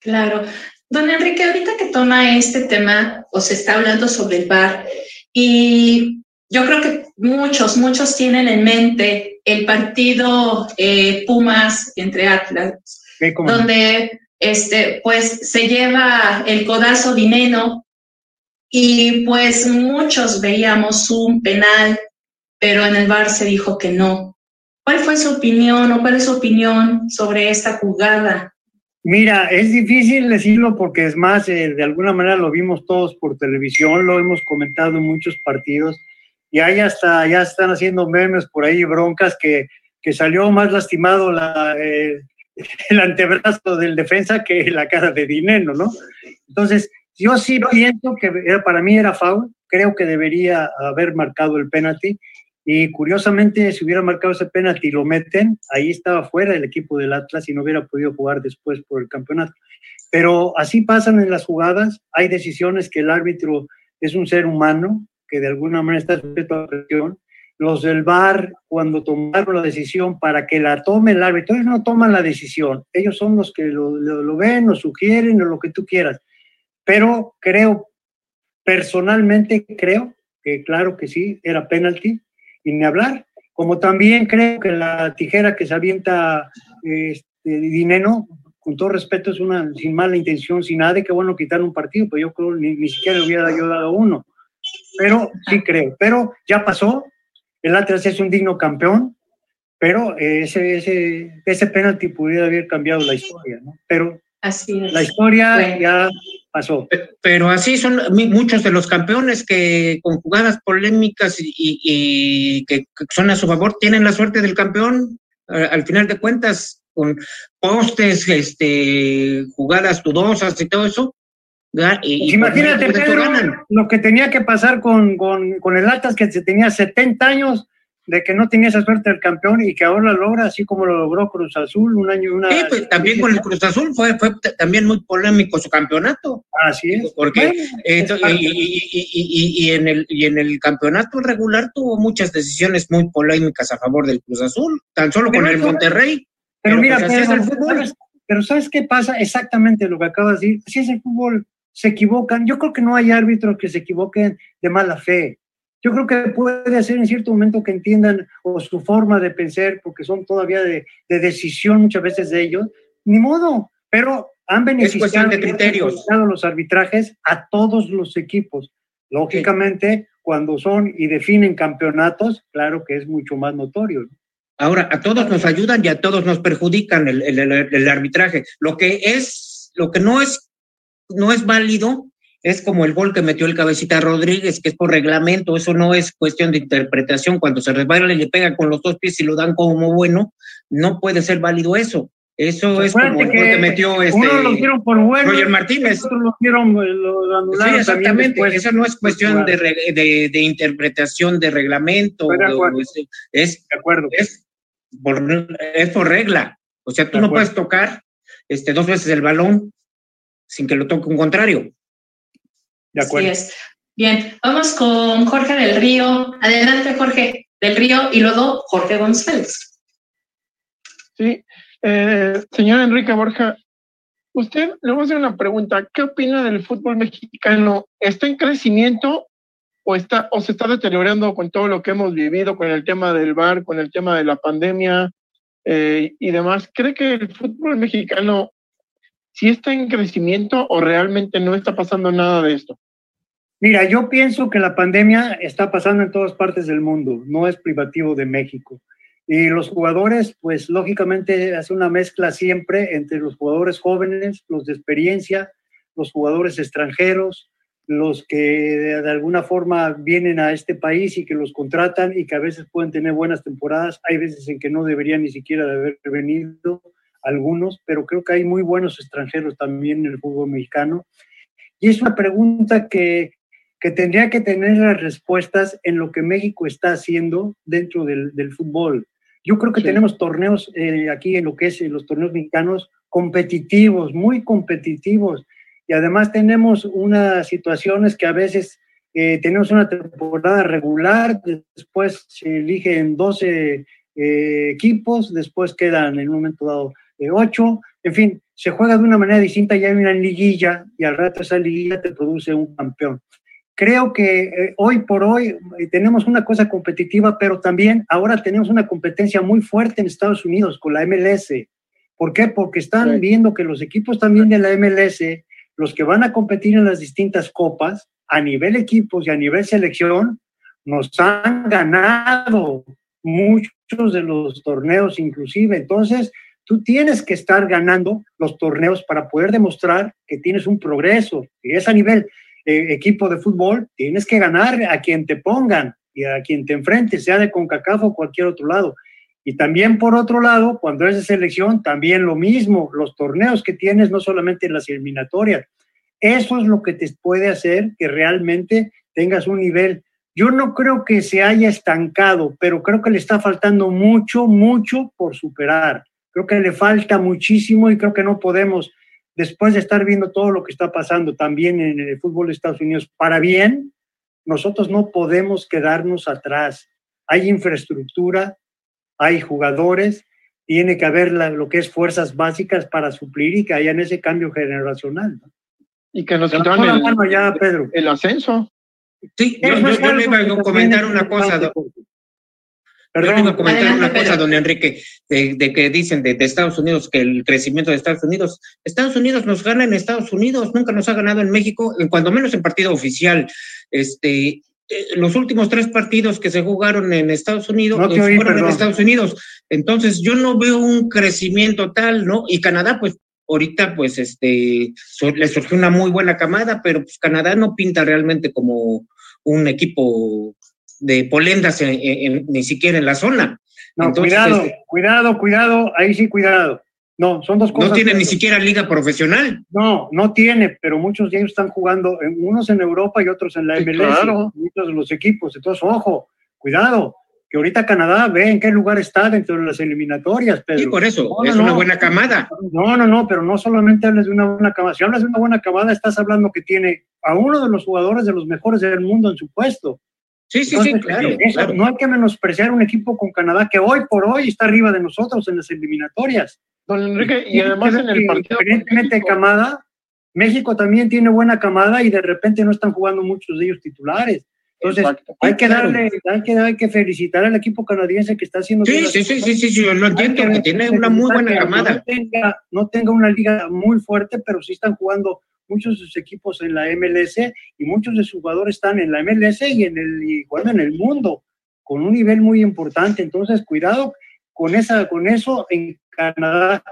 Claro. Don Enrique, ahorita que toma este tema, o se está hablando sobre el bar, y yo creo que muchos, muchos tienen en mente el partido eh, Pumas entre Atlas donde este, pues se lleva el codazo dinero y pues muchos veíamos un penal, pero en el bar se dijo que no. ¿Cuál fue su opinión o cuál es su opinión sobre esta jugada? Mira, es difícil decirlo porque es más, eh, de alguna manera lo vimos todos por televisión, lo hemos comentado en muchos partidos y ahí hasta ya están haciendo memes por ahí, broncas, que, que salió más lastimado la, eh, el antebrazo del defensa que la cara de dinero, ¿no? Entonces, yo sí pienso que para mí era foul, creo que debería haber marcado el penalti y curiosamente, si hubiera marcado ese penalti lo meten, ahí estaba fuera el equipo del Atlas y no hubiera podido jugar después por el campeonato. Pero así pasan en las jugadas, hay decisiones que el árbitro es un ser humano, que de alguna manera está sujeto a presión. Los del VAR, cuando tomaron la decisión para que la tome el árbitro, ellos no toman la decisión, ellos son los que lo, lo ven, lo sugieren o lo que tú quieras. Pero creo, personalmente creo que claro que sí, era penalti, y ni hablar. Como también creo que la tijera que se avienta este, dinero, con todo respeto, es una sin mala intención, sin nada de que bueno quitar un partido, pues yo creo ni, ni siquiera le hubiera ayudado a uno. Pero sí creo, pero ya pasó, el Atlas es un digno campeón, pero ese, ese, ese penalti pudiera haber cambiado la historia, ¿no? Pero Así la historia ya pasó. Pero así son muchos de los campeones que con jugadas polémicas y, que son a su favor tienen la suerte del campeón. Al final de cuentas, con postes, este, jugadas dudosas y todo eso. Y, Imagínate, Pedro, lo que tenía que pasar con, con, con el Atlas, que tenía 70 años de que no tenía esa suerte del campeón y que ahora logra, así como lo logró Cruz Azul un año una. Sí, pues también con el Cruz Azul fue, fue también muy polémico su campeonato. Así es. Porque y, en el, y en el campeonato regular tuvo muchas decisiones muy polémicas a favor del Cruz Azul, tan solo con el Monterrey. Pero, mira, pues, pero, ¿sabes qué pasa? Exactamente lo que acabas de decir. Si es el fútbol, se equivocan. Yo creo que no hay árbitros que se equivoquen de mala fe yo creo que puede ser en cierto momento que entiendan o su forma de pensar, porque son todavía de, decisión muchas veces de ellos, ni modo, pero han beneficiado de criterios. los arbitrajes a todos los equipos. Lógicamente, cuando son y definen campeonatos, claro que es mucho más notorio. Ahora, a todos nos ayudan y a todos nos perjudican el, el, el, arbitraje. Lo que es, lo que no es, no es válido es como el gol que metió el cabecita Rodríguez, que es por reglamento, eso no es cuestión de interpretación. Cuando se resbala y le pega con los dos pies y lo dan como bueno, no puede ser válido eso. Eso es como el gol que metió este, uno lo por bueno, Roger Martínez. Lo lo anularon sí, exactamente. Eso no es cuestión de, de, de, interpretación de reglamento. es, de acuerdo. Es, por, es por regla. O sea, tú no puedes tocar este, dos veces el balón sin que lo toque un contrario. De acuerdo. Así es. Bien, vamos con Jorge del Río. Adelante, Jorge del Río, y luego Jorge González. Sí, eh, señor Enrique Borja, usted le voy a hacer una pregunta. ¿Qué opina del fútbol mexicano? ¿Está en crecimiento o, está, o se está deteriorando con todo lo que hemos vivido, con el tema del bar, con el tema de la pandemia eh, y demás? ¿Cree que el fútbol mexicano sí está en crecimiento o realmente no está pasando nada de esto? Mira, yo pienso que la pandemia está pasando en todas partes del mundo, no es privativo de México. Y los jugadores, pues lógicamente hace una mezcla siempre entre los jugadores jóvenes, los de experiencia, los jugadores extranjeros, los que de, alguna forma vienen a este país y que los contratan y que a veces pueden tener buenas temporadas, hay veces en que no deberían ni siquiera haber venido algunos, pero creo que hay muy buenos extranjeros también en el fútbol mexicano. Y es una pregunta que que tendría que tener las respuestas en lo que México está haciendo dentro del, fútbol. Yo creo que tenemos torneos eh, aquí en lo que es los torneos mexicanos competitivos, muy competitivos. Y además tenemos unas situaciones que a veces eh, tenemos una temporada regular, después se eligen 12 eh, equipos, después quedan en un momento dado 8, en fin, se juega de una manera distinta, ya hay una liguilla y al rato esa liguilla te produce un campeón creo que eh, hoy por hoy eh, tenemos una cosa competitiva, pero también ahora tenemos una competencia muy fuerte en Estados Unidos con la MLS. ¿Por qué? Porque están viendo que los equipos también de la MLS, los que van a competir en las distintas copas, a nivel equipos y a nivel selección, nos han ganado muchos de los torneos inclusive. Entonces, tú tienes que estar ganando los torneos para poder demostrar que tienes un progreso. Y es a nivel eh, equipo de fútbol, tienes que ganar a quien te pongan y a quien te enfrentes, sea de CONCACAF o cualquier otro lado. Y también por otro lado, cuando es de selección, también lo mismo, los torneos que tienes, no solamente las eliminatorias. Eso es lo que te puede hacer que realmente tengas un nivel. Yo no creo que se haya estancado, pero creo que le está faltando mucho, mucho por superar. Creo que le falta muchísimo y creo que no podemos, después de estar viendo todo lo que está pasando también en el fútbol de Estados Unidos, para bien, nosotros no podemos quedarnos atrás. Hay infraestructura, hay jugadores, tiene que haber lo que es fuerzas básicas para suplir y que haya en ese cambio generacional. Y que nos quitaron el, ya, Pedro. el ascenso. Sí, yo, yo, le iba a comentar una cosa. Perdón, comentar una cosa, don Enrique, de, que dicen de, de, Estados Unidos que el crecimiento de Estados Unidos, Estados Unidos nos gana en Estados Unidos, nunca nos ha ganado en México, cuando menos en partido oficial. Este, eh, los últimos tres partidos que se jugaron en Estados Unidos fueron en Estados Unidos. Entonces, yo no veo un crecimiento tal, ¿no? Y Canadá, pues, ahorita, pues, este, le surgió una muy buena camada, pero pues Canadá no pinta realmente como un equipo de polendas ni siquiera en la zona. No, cuidado, este cuidado, cuidado, ahí sí, cuidado. No, son dos cosas. No tiene ni siquiera liga profesional. No, no tiene, pero muchos de ellos están jugando, unos en Europa y otros en la MLS, claro. muchos de los equipos. Entonces, ojo, cuidado, que ahorita Canadá ve en qué lugar está dentro de las eliminatorias, Pedro. Sí, por eso, es una buena camada. No, no, no, pero no solamente hablas de una buena camada. Si hablas de una buena camada, estás hablando que tiene a uno de los jugadores de los mejores del mundo en su puesto. Sí, sí, sí, claro, No hay que menospreciar un equipo con Canadá que hoy por hoy está arriba de nosotros en las eliminatorias. Don Enrique, y además en el partido. Diferentemente camada, México también tiene buena camada y de repente no están jugando muchos de ellos titulares. Entonces, hay que darle, hay que, hay que felicitar al equipo canadiense que está haciendo. Sí, sí, sí, sí, sí, sí, lo entiendo, que, tiene una muy buena camada. No tenga, no tenga una liga muy fuerte, pero sí están jugando muchos de sus equipos en la MLS y muchos de sus jugadores están en la MLS y en el y en el mundo con un nivel muy importante. Entonces, cuidado con esa, con eso en Canadá.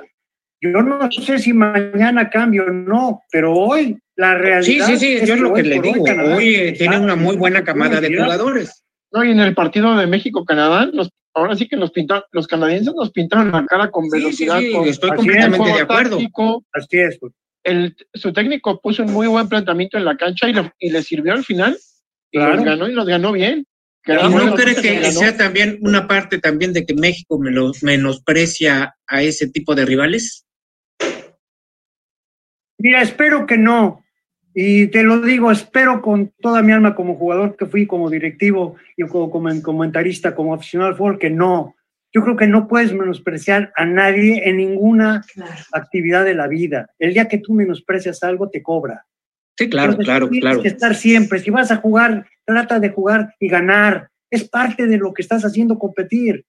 Yo no sé si mañana cambio o no, pero hoy la realidad. Sí, sí, sí, yo es lo que le digo. Hoy, eh, tiene una muy buena camada de jugadores. No, y en el partido de México-Canadá, ahora sí que los pintaron, los canadienses nos pintaron la cara con velocidad. Sí, sí, estoy completamente de acuerdo. así es. Pues. El, su técnico puso un muy buen planteamiento en la cancha y, y le sirvió al final. Y los ganó y los ganó bien. ¿Y no cree que sea también una parte también de que México menosprecia a ese tipo de rivales? Mira, espero que no. Y te lo digo, espero con toda mi alma como jugador que fui, como directivo y como, comentarista, como aficionado al fútbol, que no. Yo creo que no puedes menospreciar a nadie en ninguna actividad de la vida. El día que tú menosprecias algo, te cobra. Sí, claro, claro, tienes claro. que estar siempre. Si vas a jugar, trata de jugar y ganar. Es parte de lo que estás haciendo competir.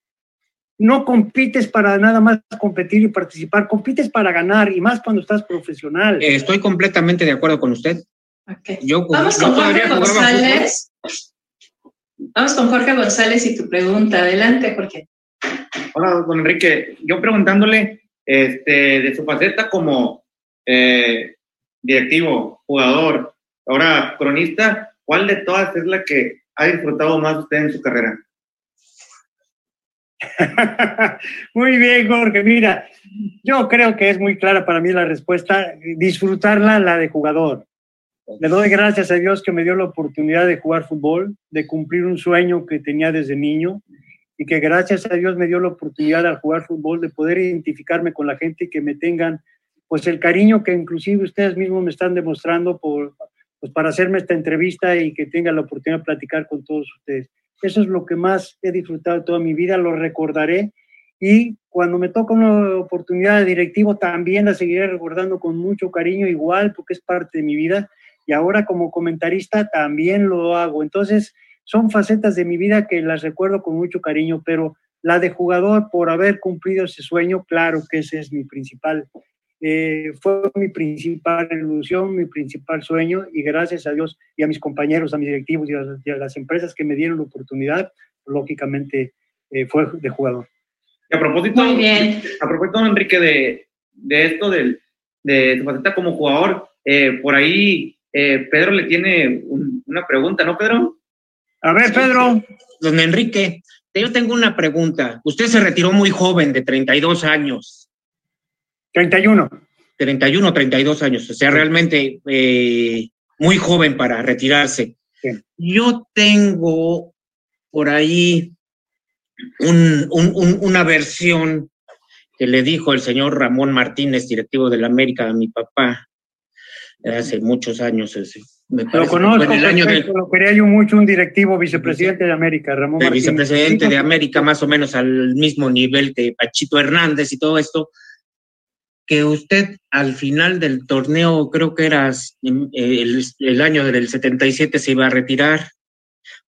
No compites para nada más competir y participar, compites para ganar y más cuando estás profesional. Eh, estoy completamente de acuerdo con usted. Yo, Vamos con Jorge González. Vamos con Jorge González y tu pregunta. Adelante, Jorge. Hola, don Enrique. Yo preguntándole este, de su faceta como eh, directivo, jugador, ahora cronista, ¿cuál de todas es la que ha disfrutado más usted en su carrera? muy bien, Jorge. Mira, yo creo que es muy clara para mí la respuesta. Disfrutarla, la de jugador. Le doy gracias a Dios que me dio la oportunidad de jugar fútbol, de cumplir un sueño que tenía desde niño y que gracias a Dios me dio la oportunidad de jugar fútbol, de poder identificarme con la gente y que me tengan pues el cariño que inclusive ustedes mismos me están demostrando por, pues para hacerme esta entrevista y que tenga la oportunidad de platicar con todos ustedes. Eso es lo que más he disfrutado toda mi vida, lo recordaré y cuando me toca una oportunidad de directivo también la seguiré recordando con mucho cariño, igual porque es parte de mi vida y ahora como comentarista también lo hago. Entonces son facetas de mi vida que las recuerdo con mucho cariño, pero La de jugador por haber cumplido ese sueño, claro que ese es mi principal, eh, fue mi principal ilusión, mi principal sueño y gracias a Dios y a mis compañeros, a mis directivos y a, las empresas que me dieron la oportunidad, lógicamente eh, fue de jugador. a propósito, a propósito, Enrique, de, de esto del, de tu faceta como jugador, eh, por ahí Pedro le tiene una pregunta, ¿no, Pedro? A ver, Pedro. Don Enrique, yo tengo una pregunta. Usted se retiró muy joven, de 32 años. 31. 31, 32 años, o sea, realmente eh, muy joven para retirarse. Yo tengo por ahí una versión que le dijo el señor Ramón Martínez, directivo de la América, a mi papá, hace muchos años. lo conozco, el año lo quería yo mucho, un directivo vicepresidente de América, Ramón el Vicepresidente de América, más o menos al mismo nivel que Pachito Hernández y todo esto, que usted al final del torneo, creo que era el, el año del 77, se iba a retirar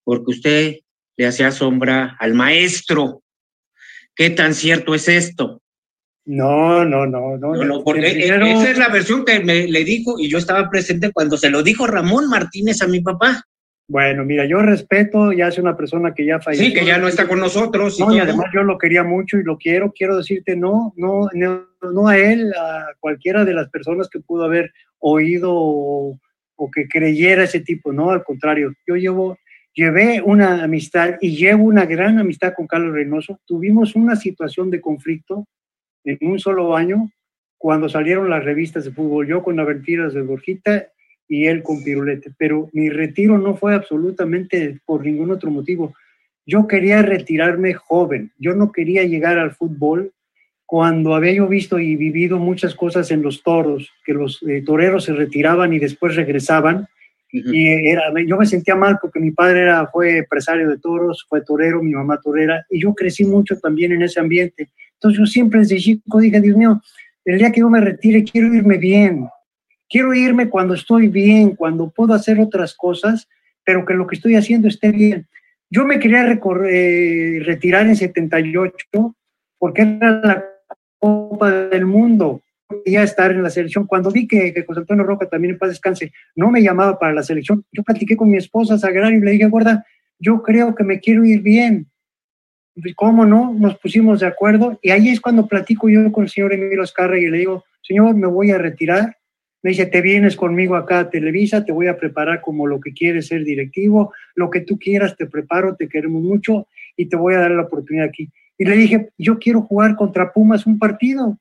porque usted le hacía sombra al maestro. ¿Qué tan cierto es esto? No, no, no, no. no, porque esa es la versión que me le dijo y yo estaba presente cuando se lo dijo Ramón Martínez a mi papá. Bueno, mira, yo respeto, ya es una persona que ya falleció. Sí, que ya no está con nosotros. Y, además yo lo quería mucho y lo quiero. Quiero decirte, no, no, no, a él, a cualquiera de las personas que pudo haber oído o, que creyera ese tipo, no, al contrario. Yo llevo, llevé una amistad y llevo una gran amistad con Carlos Reynoso. Tuvimos una situación de conflicto en un solo año cuando salieron las revistas de fútbol. Yo con Aventiras de Borjita y él con Pirulete. Pero mi retiro no fue absolutamente por ningún otro motivo. Yo quería retirarme joven. Yo no quería llegar al fútbol cuando había yo visto y vivido muchas cosas en los toros, que los eh, toreros se retiraban y después regresaban. Y era, yo me sentía mal porque mi padre era, fue empresario de toros, fue torero, mi mamá torera, y yo crecí mucho también en ese ambiente. Entonces yo siempre desde chico dije, Dios mío, el día que yo me retire quiero irme bien, Quiero irme cuando estoy bien, cuando puedo hacer otras cosas, pero que lo que estoy haciendo esté bien. Yo me quería eh, retirar en 78 porque era la Copa del Mundo. Quería estar en la selección. Cuando vi que, José Antonio Roca también en paz descanse no me llamaba para la selección, yo platiqué con mi esposa Sagrario y le dije, guarda, yo creo que me quiero ir bien. ¿Cómo no? Nos pusimos de acuerdo y ahí es cuando platico yo con el señor Emilio Oscarra y le digo, señor, me voy a retirar me dice, te vienes conmigo acá a Televisa, te voy a preparar como lo que quieres ser directivo, lo que tú quieras, te preparo, te queremos mucho y te voy a dar la oportunidad aquí. Y le dije, yo quiero jugar contra Pumas un partido.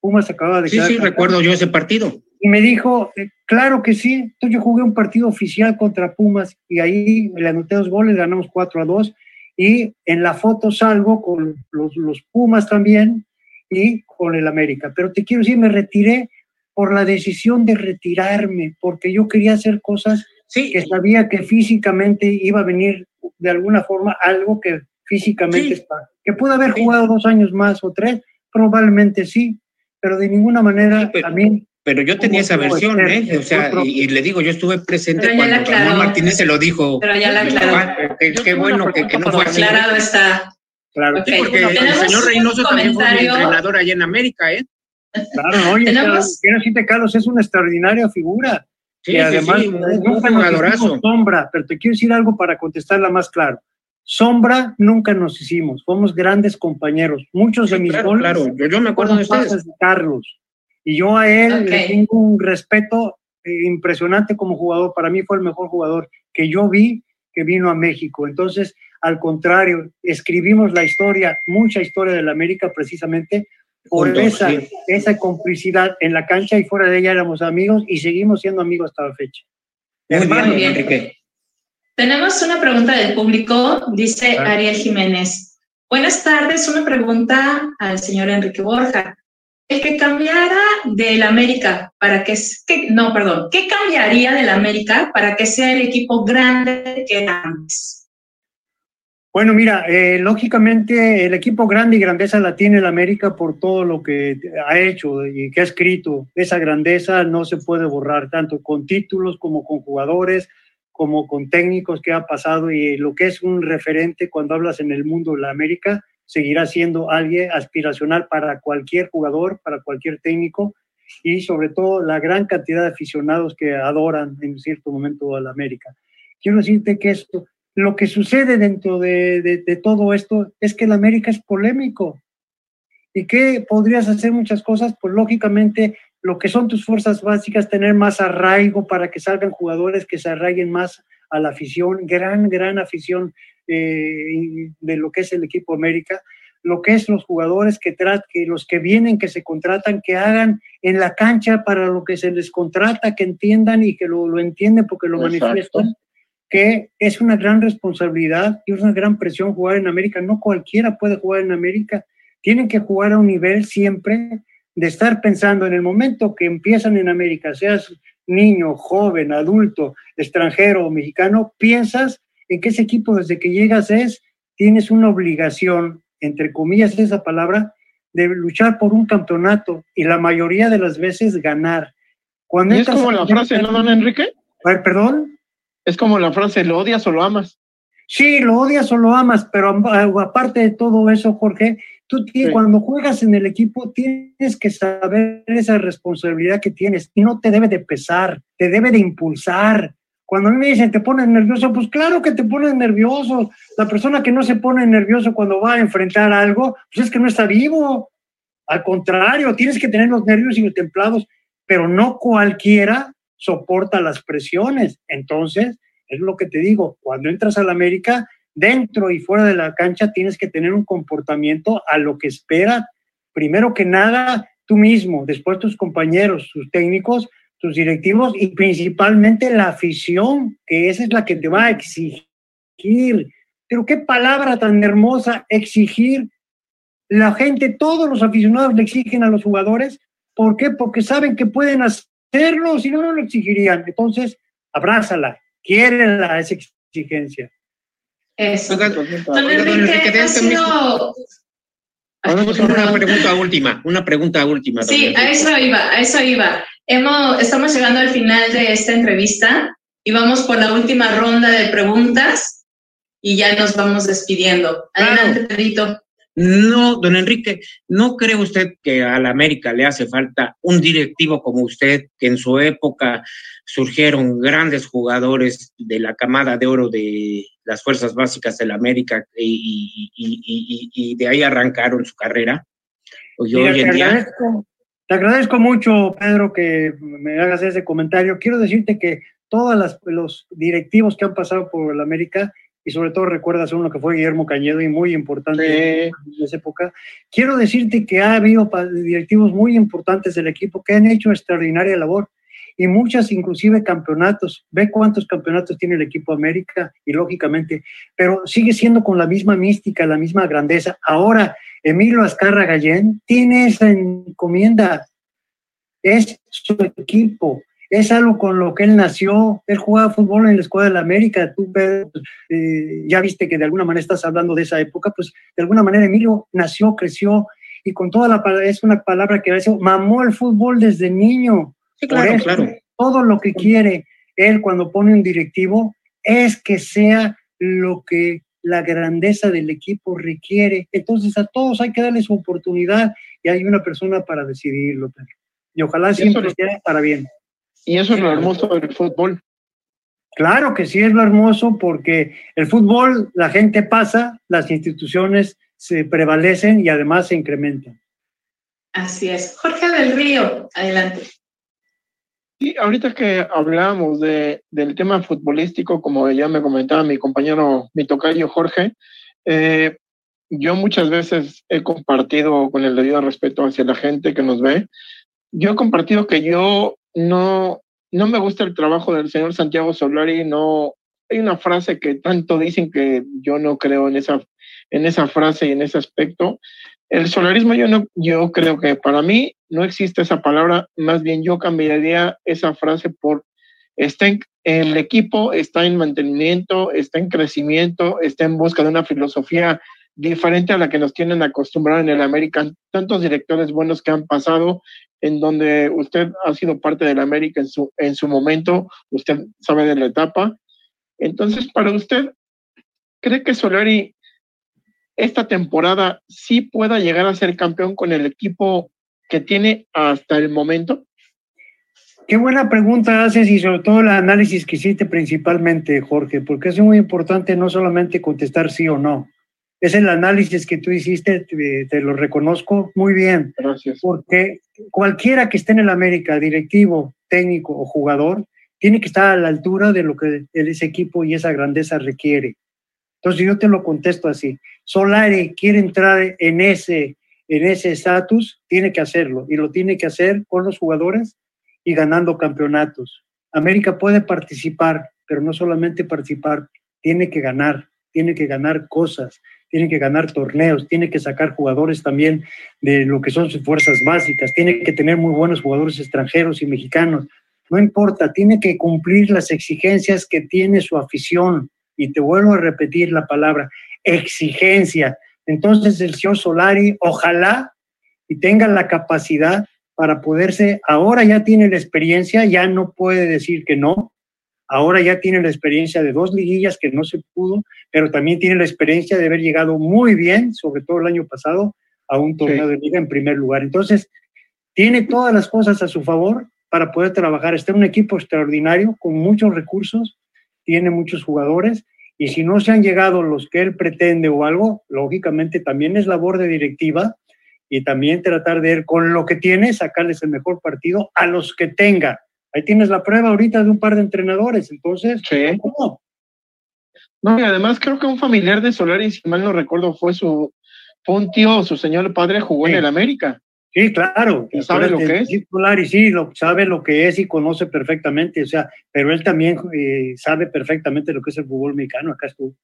Pumas acaba de... Sí, sí, recuerdo yo ese partido. Y me dijo, eh, claro que sí. Entonces yo jugué un partido oficial contra Pumas y ahí le anoté dos goles, ganamos 4 a 2 y en la foto salgo con los, los Pumas también y con el América. Pero te quiero decir, me retiré por la decisión de retirarme, porque yo quería hacer cosas que sabía que físicamente iba a venir de alguna forma algo que físicamente está. Que pudo haber jugado dos años más o tres, probablemente sí, pero de ninguna manera a mí pero yo tenía esa versión, ¿eh? O sea, y, le digo, yo estuve presente cuando Ramón Martínez se lo dijo. Pero ya la aclaró. Qué, bueno que, no fue así. Aclarado está. Claro, porque el señor Reynoso también fue entrenador allá en América, ¿eh? Claro, oye, quiero decirte, Carlos, es una extraordinaria figura. Sí, además, sí, nunca nos sombra, pero te quiero decir algo para contestarla más claro. Sombra nunca nos hicimos, fuimos grandes compañeros. Muchos de mis claro, claro. Yo, me acuerdo de ustedes. Carlos. Y yo a él le tengo un respeto eh, impresionante como jugador. Para mí fue el mejor jugador que yo vi que vino a México. Entonces, al contrario, escribimos la historia, mucha historia de la América precisamente por esa, esa complicidad en la cancha y fuera de ella éramos amigos y seguimos siendo amigos hasta la fecha. Muy bien, Tenemos una pregunta del público, dice Ariel Jiménez. Buenas tardes, una pregunta al señor Enrique Borja. El que cambiara del América para que, no, perdón, ¿qué cambiaría del América para que sea el equipo grande que era antes? Bueno, mira, eh, lógicamente el equipo grande y grandeza la tiene el América por todo lo que ha hecho y que ha escrito. Esa grandeza no se puede borrar, tanto con títulos como con jugadores, como con técnicos que ha pasado y lo que es un referente cuando hablas en el mundo de la América, seguirá siendo alguien aspiracional para cualquier jugador, para cualquier técnico y sobre todo la gran cantidad de aficionados que adoran en cierto momento a la América. Quiero decirte que esto, lo que sucede dentro de, de, todo esto es que el América es polémico y que podrías hacer muchas cosas, pues lógicamente lo que son tus fuerzas básicas, tener más arraigo para que salgan jugadores que se arraiguen más a la afición, gran, gran afición eh, de lo que es el equipo América, lo que es los jugadores que, que los que vienen, que se contratan, que hagan en la cancha para lo que se les contrata, que entiendan y que lo, lo entienden porque lo manifiestan, que es una gran responsabilidad y una gran presión jugar en América. No cualquiera puede jugar en América. Tienen que jugar a un nivel siempre de estar pensando en el momento que empiezan en América, seas niño, joven, adulto, extranjero o mexicano, piensas en que ese equipo desde que llegas es, tienes una obligación, entre comillas esa palabra, de luchar por un campeonato y la mayoría de las veces ganar. Cuando es como la frase, ¿no, don Enrique? ¿Perdón? Es como la frase, ¿lo odias o lo amas? Sí, lo odias o lo amas, pero aparte de todo eso, Jorge, tú cuando juegas en el equipo tienes que saber esa responsabilidad que tienes y no te debe de pesar, te debe de impulsar. Cuando a mí me dicen te pones nervioso, pues claro que te pones nervioso. La persona que no se pone nervioso cuando va a enfrentar algo, pues es que no está vivo. Al contrario, tienes que tener los nervios y los templados, pero no cualquiera soporta las presiones. Entonces, es lo que te digo, cuando entras a la América, dentro y fuera de la cancha tienes que tener un comportamiento a lo que espera, primero que nada, tú mismo, después tus compañeros, tus técnicos, tus directivos y principalmente la afición, que esa es la que te va a exigir. Pero qué palabra tan hermosa, exigir. La gente, todos los aficionados le exigen a los jugadores. ¿Por qué? Porque saben que pueden hacerlo, si no, no lo exigirían. Entonces, abrázala, quiérela esa exigencia. Eso. Don Una pregunta última, una pregunta última. Sí, a eso iba, a eso iba. Hemos, estamos llegando al final de esta entrevista y vamos por la última ronda de preguntas y ya nos vamos despidiendo. Adelante, Pedrito. No, don Enrique, ¿no cree usted que a la América le hace falta un directivo como usted, que en su época surgieron grandes jugadores de la camada de oro de las fuerzas básicas de la América y, de ahí arrancaron su carrera? Te, agradezco, mucho, Pedro, que me hagas ese comentario. Quiero decirte que todos los directivos que han pasado por la América y sobre todo recuerdas uno que fue Guillermo Cañedo y muy importante en esa época. Quiero decirte que ha habido directivos muy importantes del equipo que han hecho extraordinaria labor y muchas inclusive campeonatos. Ve cuántos campeonatos tiene el equipo América y lógicamente, pero sigue siendo con la misma mística, la misma grandeza. Ahora, Emilio Azcarra Gallén tiene esa encomienda, es su equipo, es algo con lo que él nació. Él jugaba fútbol en la Escuela de la América. Tú eh, ya viste que de alguna manera estás hablando de esa época, pues de alguna manera Emilio nació, creció y con toda la es una palabra que a veces mamó el fútbol desde niño. Claro, claro. Todo lo que quiere él cuando pone un directivo es que sea lo que la grandeza del equipo requiere. Entonces a todos hay que darle su oportunidad y hay una persona para decidirlo. Y ojalá siempre sea para bien. Y eso es lo hermoso del fútbol. Claro que sí es lo hermoso porque el fútbol, la gente pasa, las instituciones se prevalecen y además se incrementan. Así es. Jorge del Río, adelante. Sí, ahorita que hablamos de, del tema futbolístico, como ya me comentaba mi compañero, mi tocayo Jorge, eh, yo muchas veces he compartido con el debido respeto hacia la gente que nos ve, yo he compartido que yo no, no me gusta el trabajo del señor Santiago Solari, no, hay una frase que tanto dicen que yo no creo en esa, en esa frase y en ese aspecto. El solarismo yo no, yo creo que para mí no existe esa palabra, más bien yo cambiaría esa frase por está en, el equipo está en mantenimiento, está en crecimiento, está en busca de una filosofía diferente a la que nos tienen acostumbrado en el American. Tantos directores buenos que han pasado, en donde usted ha sido parte del América en su, en su momento, usted sabe de la etapa. Entonces, para usted, ¿cree que Solari esta temporada sí pueda llegar a ser campeón con el equipo que tiene hasta el momento? Qué buena pregunta haces y sobre todo el análisis que hiciste principalmente, Jorge, porque es muy importante no solamente contestar sí o no. Es el análisis que tú hiciste, te, te lo reconozco muy bien. Gracias. Porque cualquiera que esté en el América, directivo, técnico o jugador, tiene que estar a la altura de lo que ese equipo y esa grandeza requiere. Entonces yo te lo contesto así. Solari quiere entrar en ese en ese estatus, tiene que hacerlo y lo tiene que hacer con los jugadores y ganando campeonatos. América puede participar, pero no solamente participar, tiene que ganar, tiene que ganar cosas, tiene que ganar torneos, tiene que sacar jugadores también de lo que son sus fuerzas básicas, tiene que tener muy buenos jugadores extranjeros y mexicanos. No importa, tiene que cumplir las exigencias que tiene su afición. Y te vuelvo a repetir la palabra, exigencia. Entonces el señor Solari, ojalá y tenga la capacidad para poderse, ahora ya tiene la experiencia, ya no puede decir que no, ahora ya tiene la experiencia de dos liguillas que no se pudo, pero también tiene la experiencia de haber llegado muy bien, sobre todo el año pasado, a un torneo de liga en primer lugar. Entonces, tiene todas las cosas a su favor para poder trabajar. Está en un equipo extraordinario, con muchos recursos, tiene muchos jugadores, y si no se han llegado los que él pretende o algo, lógicamente también es labor de directiva y también tratar de ir con lo que tiene, sacarles el mejor partido a los que tenga. Ahí tienes la prueba ahorita de un par de entrenadores, entonces, ¿cómo? No, y además creo que un familiar de Solari, si mal no recuerdo, fue su, fue un tío, su señor padre jugó en el América. Sí, claro. ¿Y sabe lo que es? Solari sí, lo, sabe lo que es y conoce perfectamente, o sea, pero él también eh, sabe perfectamente lo que es el fútbol mexicano, acá estuvo.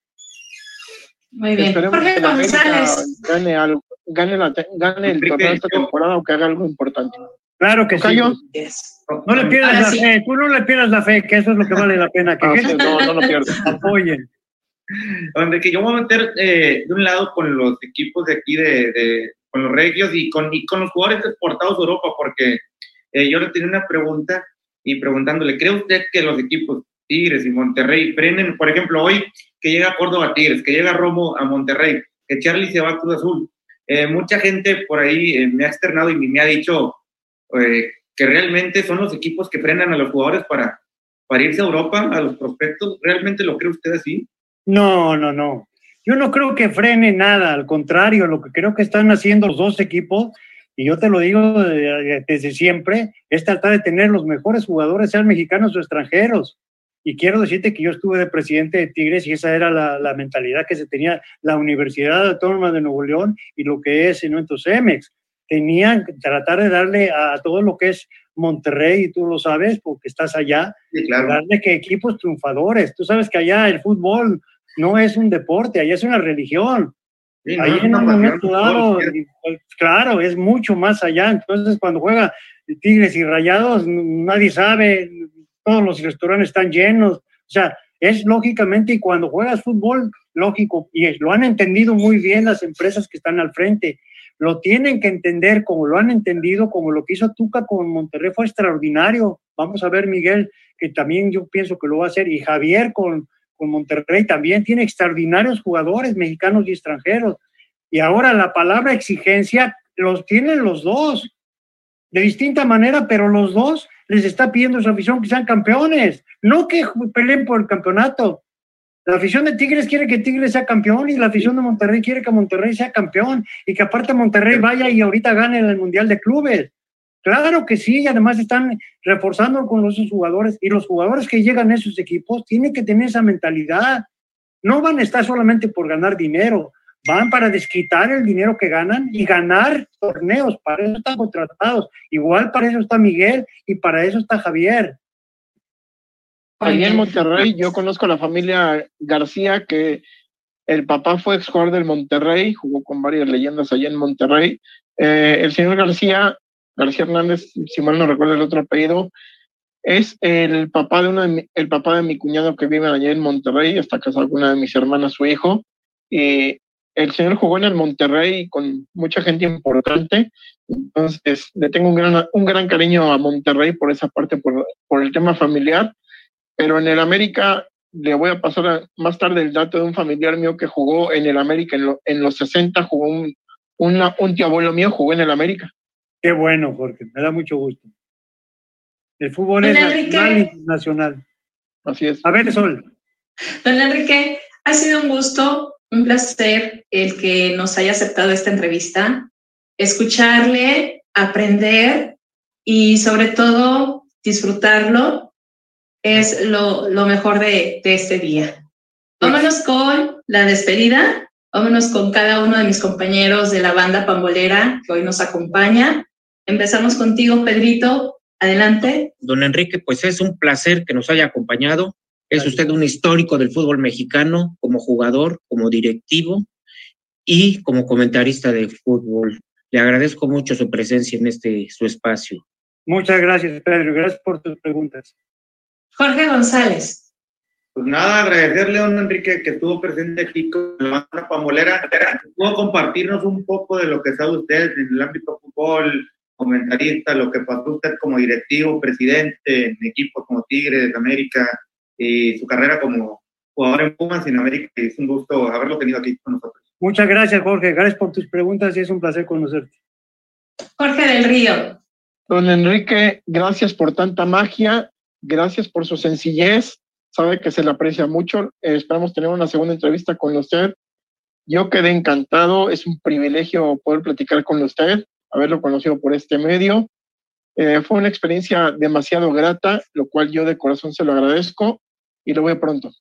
Muy bien. Esperemos Jorge que González. gane algo, gane, la, gane el torneo esta temporada o que haga algo importante. Claro que sí. Yes. No le pierdas Ahora la sí. fe, tú no le pierdas la fe, que eso es lo que vale la pena, que Ah, no, no lo pierdo. apoyen. donde que yo voy a meter eh, de un lado con los equipos de aquí, de, de- con los regios y con, y con los jugadores exportados a Europa, porque eh, yo le tenía una pregunta y preguntándole, ¿cree usted que los equipos Tigres y Monterrey frenen, por ejemplo, hoy que llega Córdoba a Tigres, que llega Romo a Monterrey, que Charlie se va a Cruz Azul? Eh, mucha gente por ahí eh, me ha externado y me ha dicho eh, que realmente son los equipos que frenan a los jugadores para, para irse a Europa, a los prospectos. ¿Realmente lo cree usted así? No, no, no. Yo no creo que frene nada, al contrario, lo que creo que están haciendo los dos equipos, y yo te lo digo desde siempre, es tratar de tener los mejores jugadores, sean mexicanos o extranjeros. Y quiero decirte que yo estuve de presidente de Tigres y esa era la, la mentalidad que se tenía la Universidad Autónoma de Nuevo León y lo que es en nuestros CEMEX. Tenían que tratar de darle a todo lo que es Monterrey, y tú lo sabes porque estás allá, Sí, claro. darle que equipos triunfadores. Tú sabes que allá el fútbol no es un deporte, allá es una religión. Sí, no, Ahí es en un momento dado, pues, claro, es mucho más allá. Entonces, cuando juega Tigres y Rayados, nadie sabe, todos los restaurantes están llenos. O sea, es lógicamente, y cuando juegas fútbol, lógico, y es- lo han entendido muy bien las empresas que están al frente. Lo tienen que entender como lo han entendido, como lo que hizo Tuca con Monterrey fue extraordinario. Vamos a ver, Miguel, que también yo pienso que lo va a hacer, y Javier con, con Monterrey también tiene extraordinarios jugadores mexicanos y extranjeros. Y ahora la palabra exigencia los tienen los dos, de distinta manera, pero los dos les está pidiendo su afición que sean campeones, no que peleen por el campeonato. La afición de Tigres quiere que Tigres sea campeón y la afición de Monterrey quiere que Monterrey sea campeón y que aparte Monterrey vaya y ahorita gane el Mundial de Clubes. Claro que sí, y además están reforzando con los jugadores y los jugadores que llegan a esos equipos tienen que tener esa mentalidad. No van a estar solamente por ganar dinero, van para desquitar el dinero que ganan y ganar torneos. Para eso están contratados. Igual para eso está Miguel y para eso está Javier. Allí en Monterrey, yo conozco a la familia García, que el papá fue ex jugador del Monterrey, jugó con varias leyendas allá en Monterrey. Eh, el señor García, García Hernández, si mal no recuerdo el otro apellido, es el papá de uno mi, el papá de mi cuñado que vive allá en Monterrey, está casado con una de mis hermanas, su hijo. Y el señor jugó en el Monterrey con mucha gente importante, entonces le tengo un gran, un gran cariño a Monterrey por esa parte, por, por el tema familiar pero en el América le voy a pasar más tarde el dato de un familiar mío que jugó en el América en, los 60, jugó un, un tío abuelo mío jugó en el América. Qué bueno, Jorge, me da mucho gusto. El fútbol es nacional e internacional. Así es. A ver, Sol. Don Enrique, ha sido un gusto, un placer el que nos haya aceptado esta entrevista, escucharle, aprender y sobre todo disfrutarlo es lo, mejor de, de este día. Vámonos con la despedida, vámonos con cada uno de mis compañeros de la banda pambolera que hoy nos acompaña. Empezamos contigo, Pedrito. Adelante. Don Enrique, pues es un placer que nos haya acompañado. Es usted un histórico del fútbol mexicano como jugador, como directivo y como comentarista de fútbol. Le agradezco mucho su presencia en este su espacio. Muchas gracias, Pedro. Gracias por tus preguntas. Jorge González. Pues nada, agradecerle a don Enrique que estuvo presente aquí con la banda pamolera. Pudo compartirnos un poco de lo que sabe usted en el ámbito fútbol, comentarista, lo que pasó usted como directivo, presidente en equipos como Tigres de América y su carrera como jugador en Pumas en América. es un gusto haberlo tenido aquí con nosotros. Muchas gracias, Jorge. Gracias por tus preguntas y es un placer conocerte. Jorge del Río. Don Enrique, gracias por tanta magia, gracias por su sencillez. Sabe que se le aprecia mucho. Eh, esperamos tener una segunda entrevista con usted. Yo quedé encantado. Es un privilegio poder platicar con usted haberlo conocido por este medio. Eh, fue una experiencia demasiado grata, lo cual yo de corazón se lo agradezco y lo veo pronto.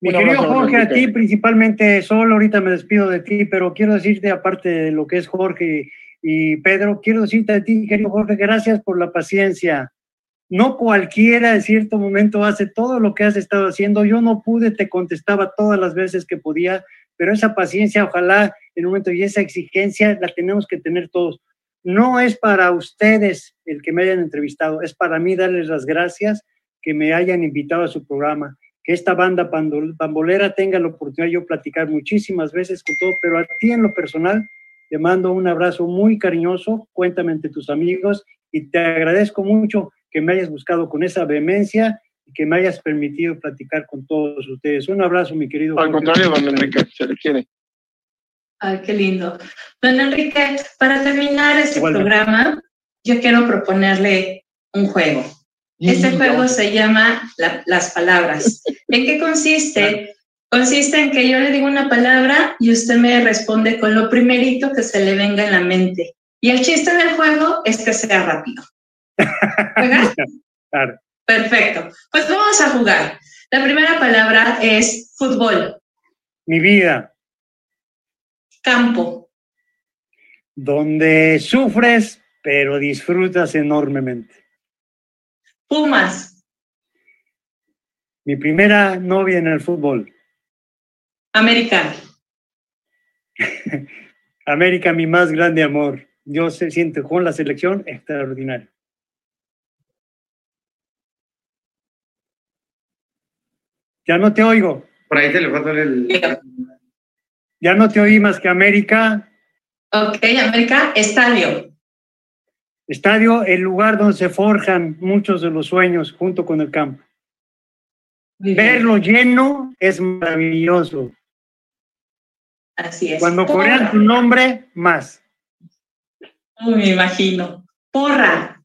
Mi querido Jorge, a ti principalmente, solo ahorita me despido de ti, pero quiero decirte, aparte de lo que es Jorge y Pedro, quiero decirte a ti, querido Jorge, gracias por la paciencia. No cualquiera en cierto momento hace todo lo que has estado haciendo. Yo no pude, te contestaba todas las veces que podía, pero esa paciencia, ojalá en un momento y esa exigencia la tenemos que tener todos. No es para ustedes el que me hayan entrevistado, es para mí darles las gracias que me hayan invitado a su programa, que esta banda pambolera tenga la oportunidad de yo platicar muchísimas veces con todo, pero a ti en lo personal te mando un abrazo muy cariñoso, cuéntame entre tus amigos y te agradezco mucho que me hayas buscado con esa vehemencia y que me hayas permitido platicar con todos ustedes. Un abrazo, mi querido. Al contrario, don Enrique, se le quiere. Ay, qué lindo. Don Enrique, para terminar este programa, yo quiero proponerle un juego. Este juego se llama Las Palabras. ¿En qué consiste? Consiste en que yo le digo una palabra y usted me responde con lo primerito que se le venga en la mente. Y el chiste del juego es que sea rápido. ¿Verdad? Claro. Perfecto. Pues vamos a jugar. La primera palabra es fútbol. Mi vida. Campo. Donde sufres, pero disfrutas enormemente. Pumas. Mi primera novia en el fútbol. América. América, mi más grande amor. Yo se siente con la selección extraordinaria. Ya no te oigo. Por ahí te le falta el. Ya no te oí más que América. Ok, América, estadio. Estadio, el lugar donde se forjan muchos de los sueños junto con el campo. Verlo lleno es maravilloso. Así es. Cuando corean tu nombre, más. me imagino. Porra.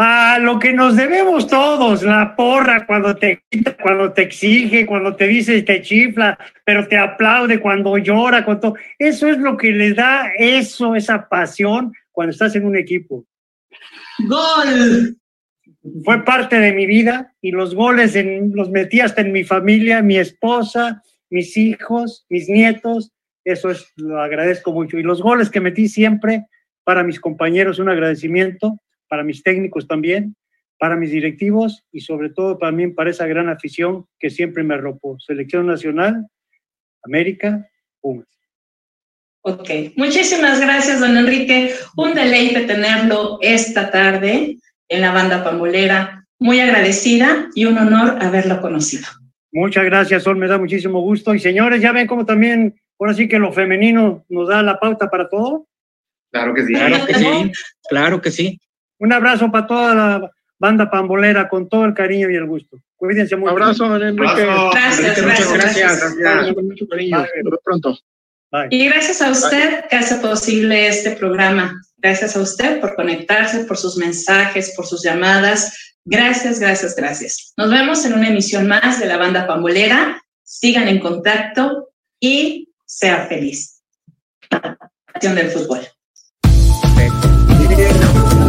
Ah, lo que nos debemos todos, la porra cuando te cuando te exige, cuando te dice y te chifla, pero te aplaude cuando llora, cuando eso es lo que le da eso, esa pasión cuando estás en un equipo. Gol. Fue parte de mi vida y los goles en, los metí hasta en mi familia, mi esposa, mis hijos, mis nietos, eso es, lo agradezco mucho. Y los goles que metí siempre para mis compañeros, un agradecimiento para mis técnicos también, para mis directivos y sobre todo también para esa gran afición que siempre me arropó. Selección Nacional, América, Pumas. Ok, muchísimas gracias, don Enrique. Un deleite tenerlo esta tarde en la banda pambolera. Muy agradecida y un honor haberlo conocido. Muchas gracias, Sol, me da muchísimo gusto. Y señores, ya ven cómo también, ahora sí que lo femenino nos da la pauta para todo. Claro que sí. Claro que sí, claro que sí. Un abrazo para toda la Banda Pambolera, con todo el cariño y el gusto. Cuídense mucho. Abrazo, don Enrique. Gracias, Muchas gracias. gracias. Con mucho cariño. Bye. Hasta pronto. Bye. Y gracias a usted que hace posible este programa. Gracias a usted por conectarse, por sus mensajes, por sus llamadas. Gracias, gracias, gracias. Nos vemos en una emisión más de la banda Pambolera. Sigan en contacto y sea feliz. Acción del fútbol. Perfecto.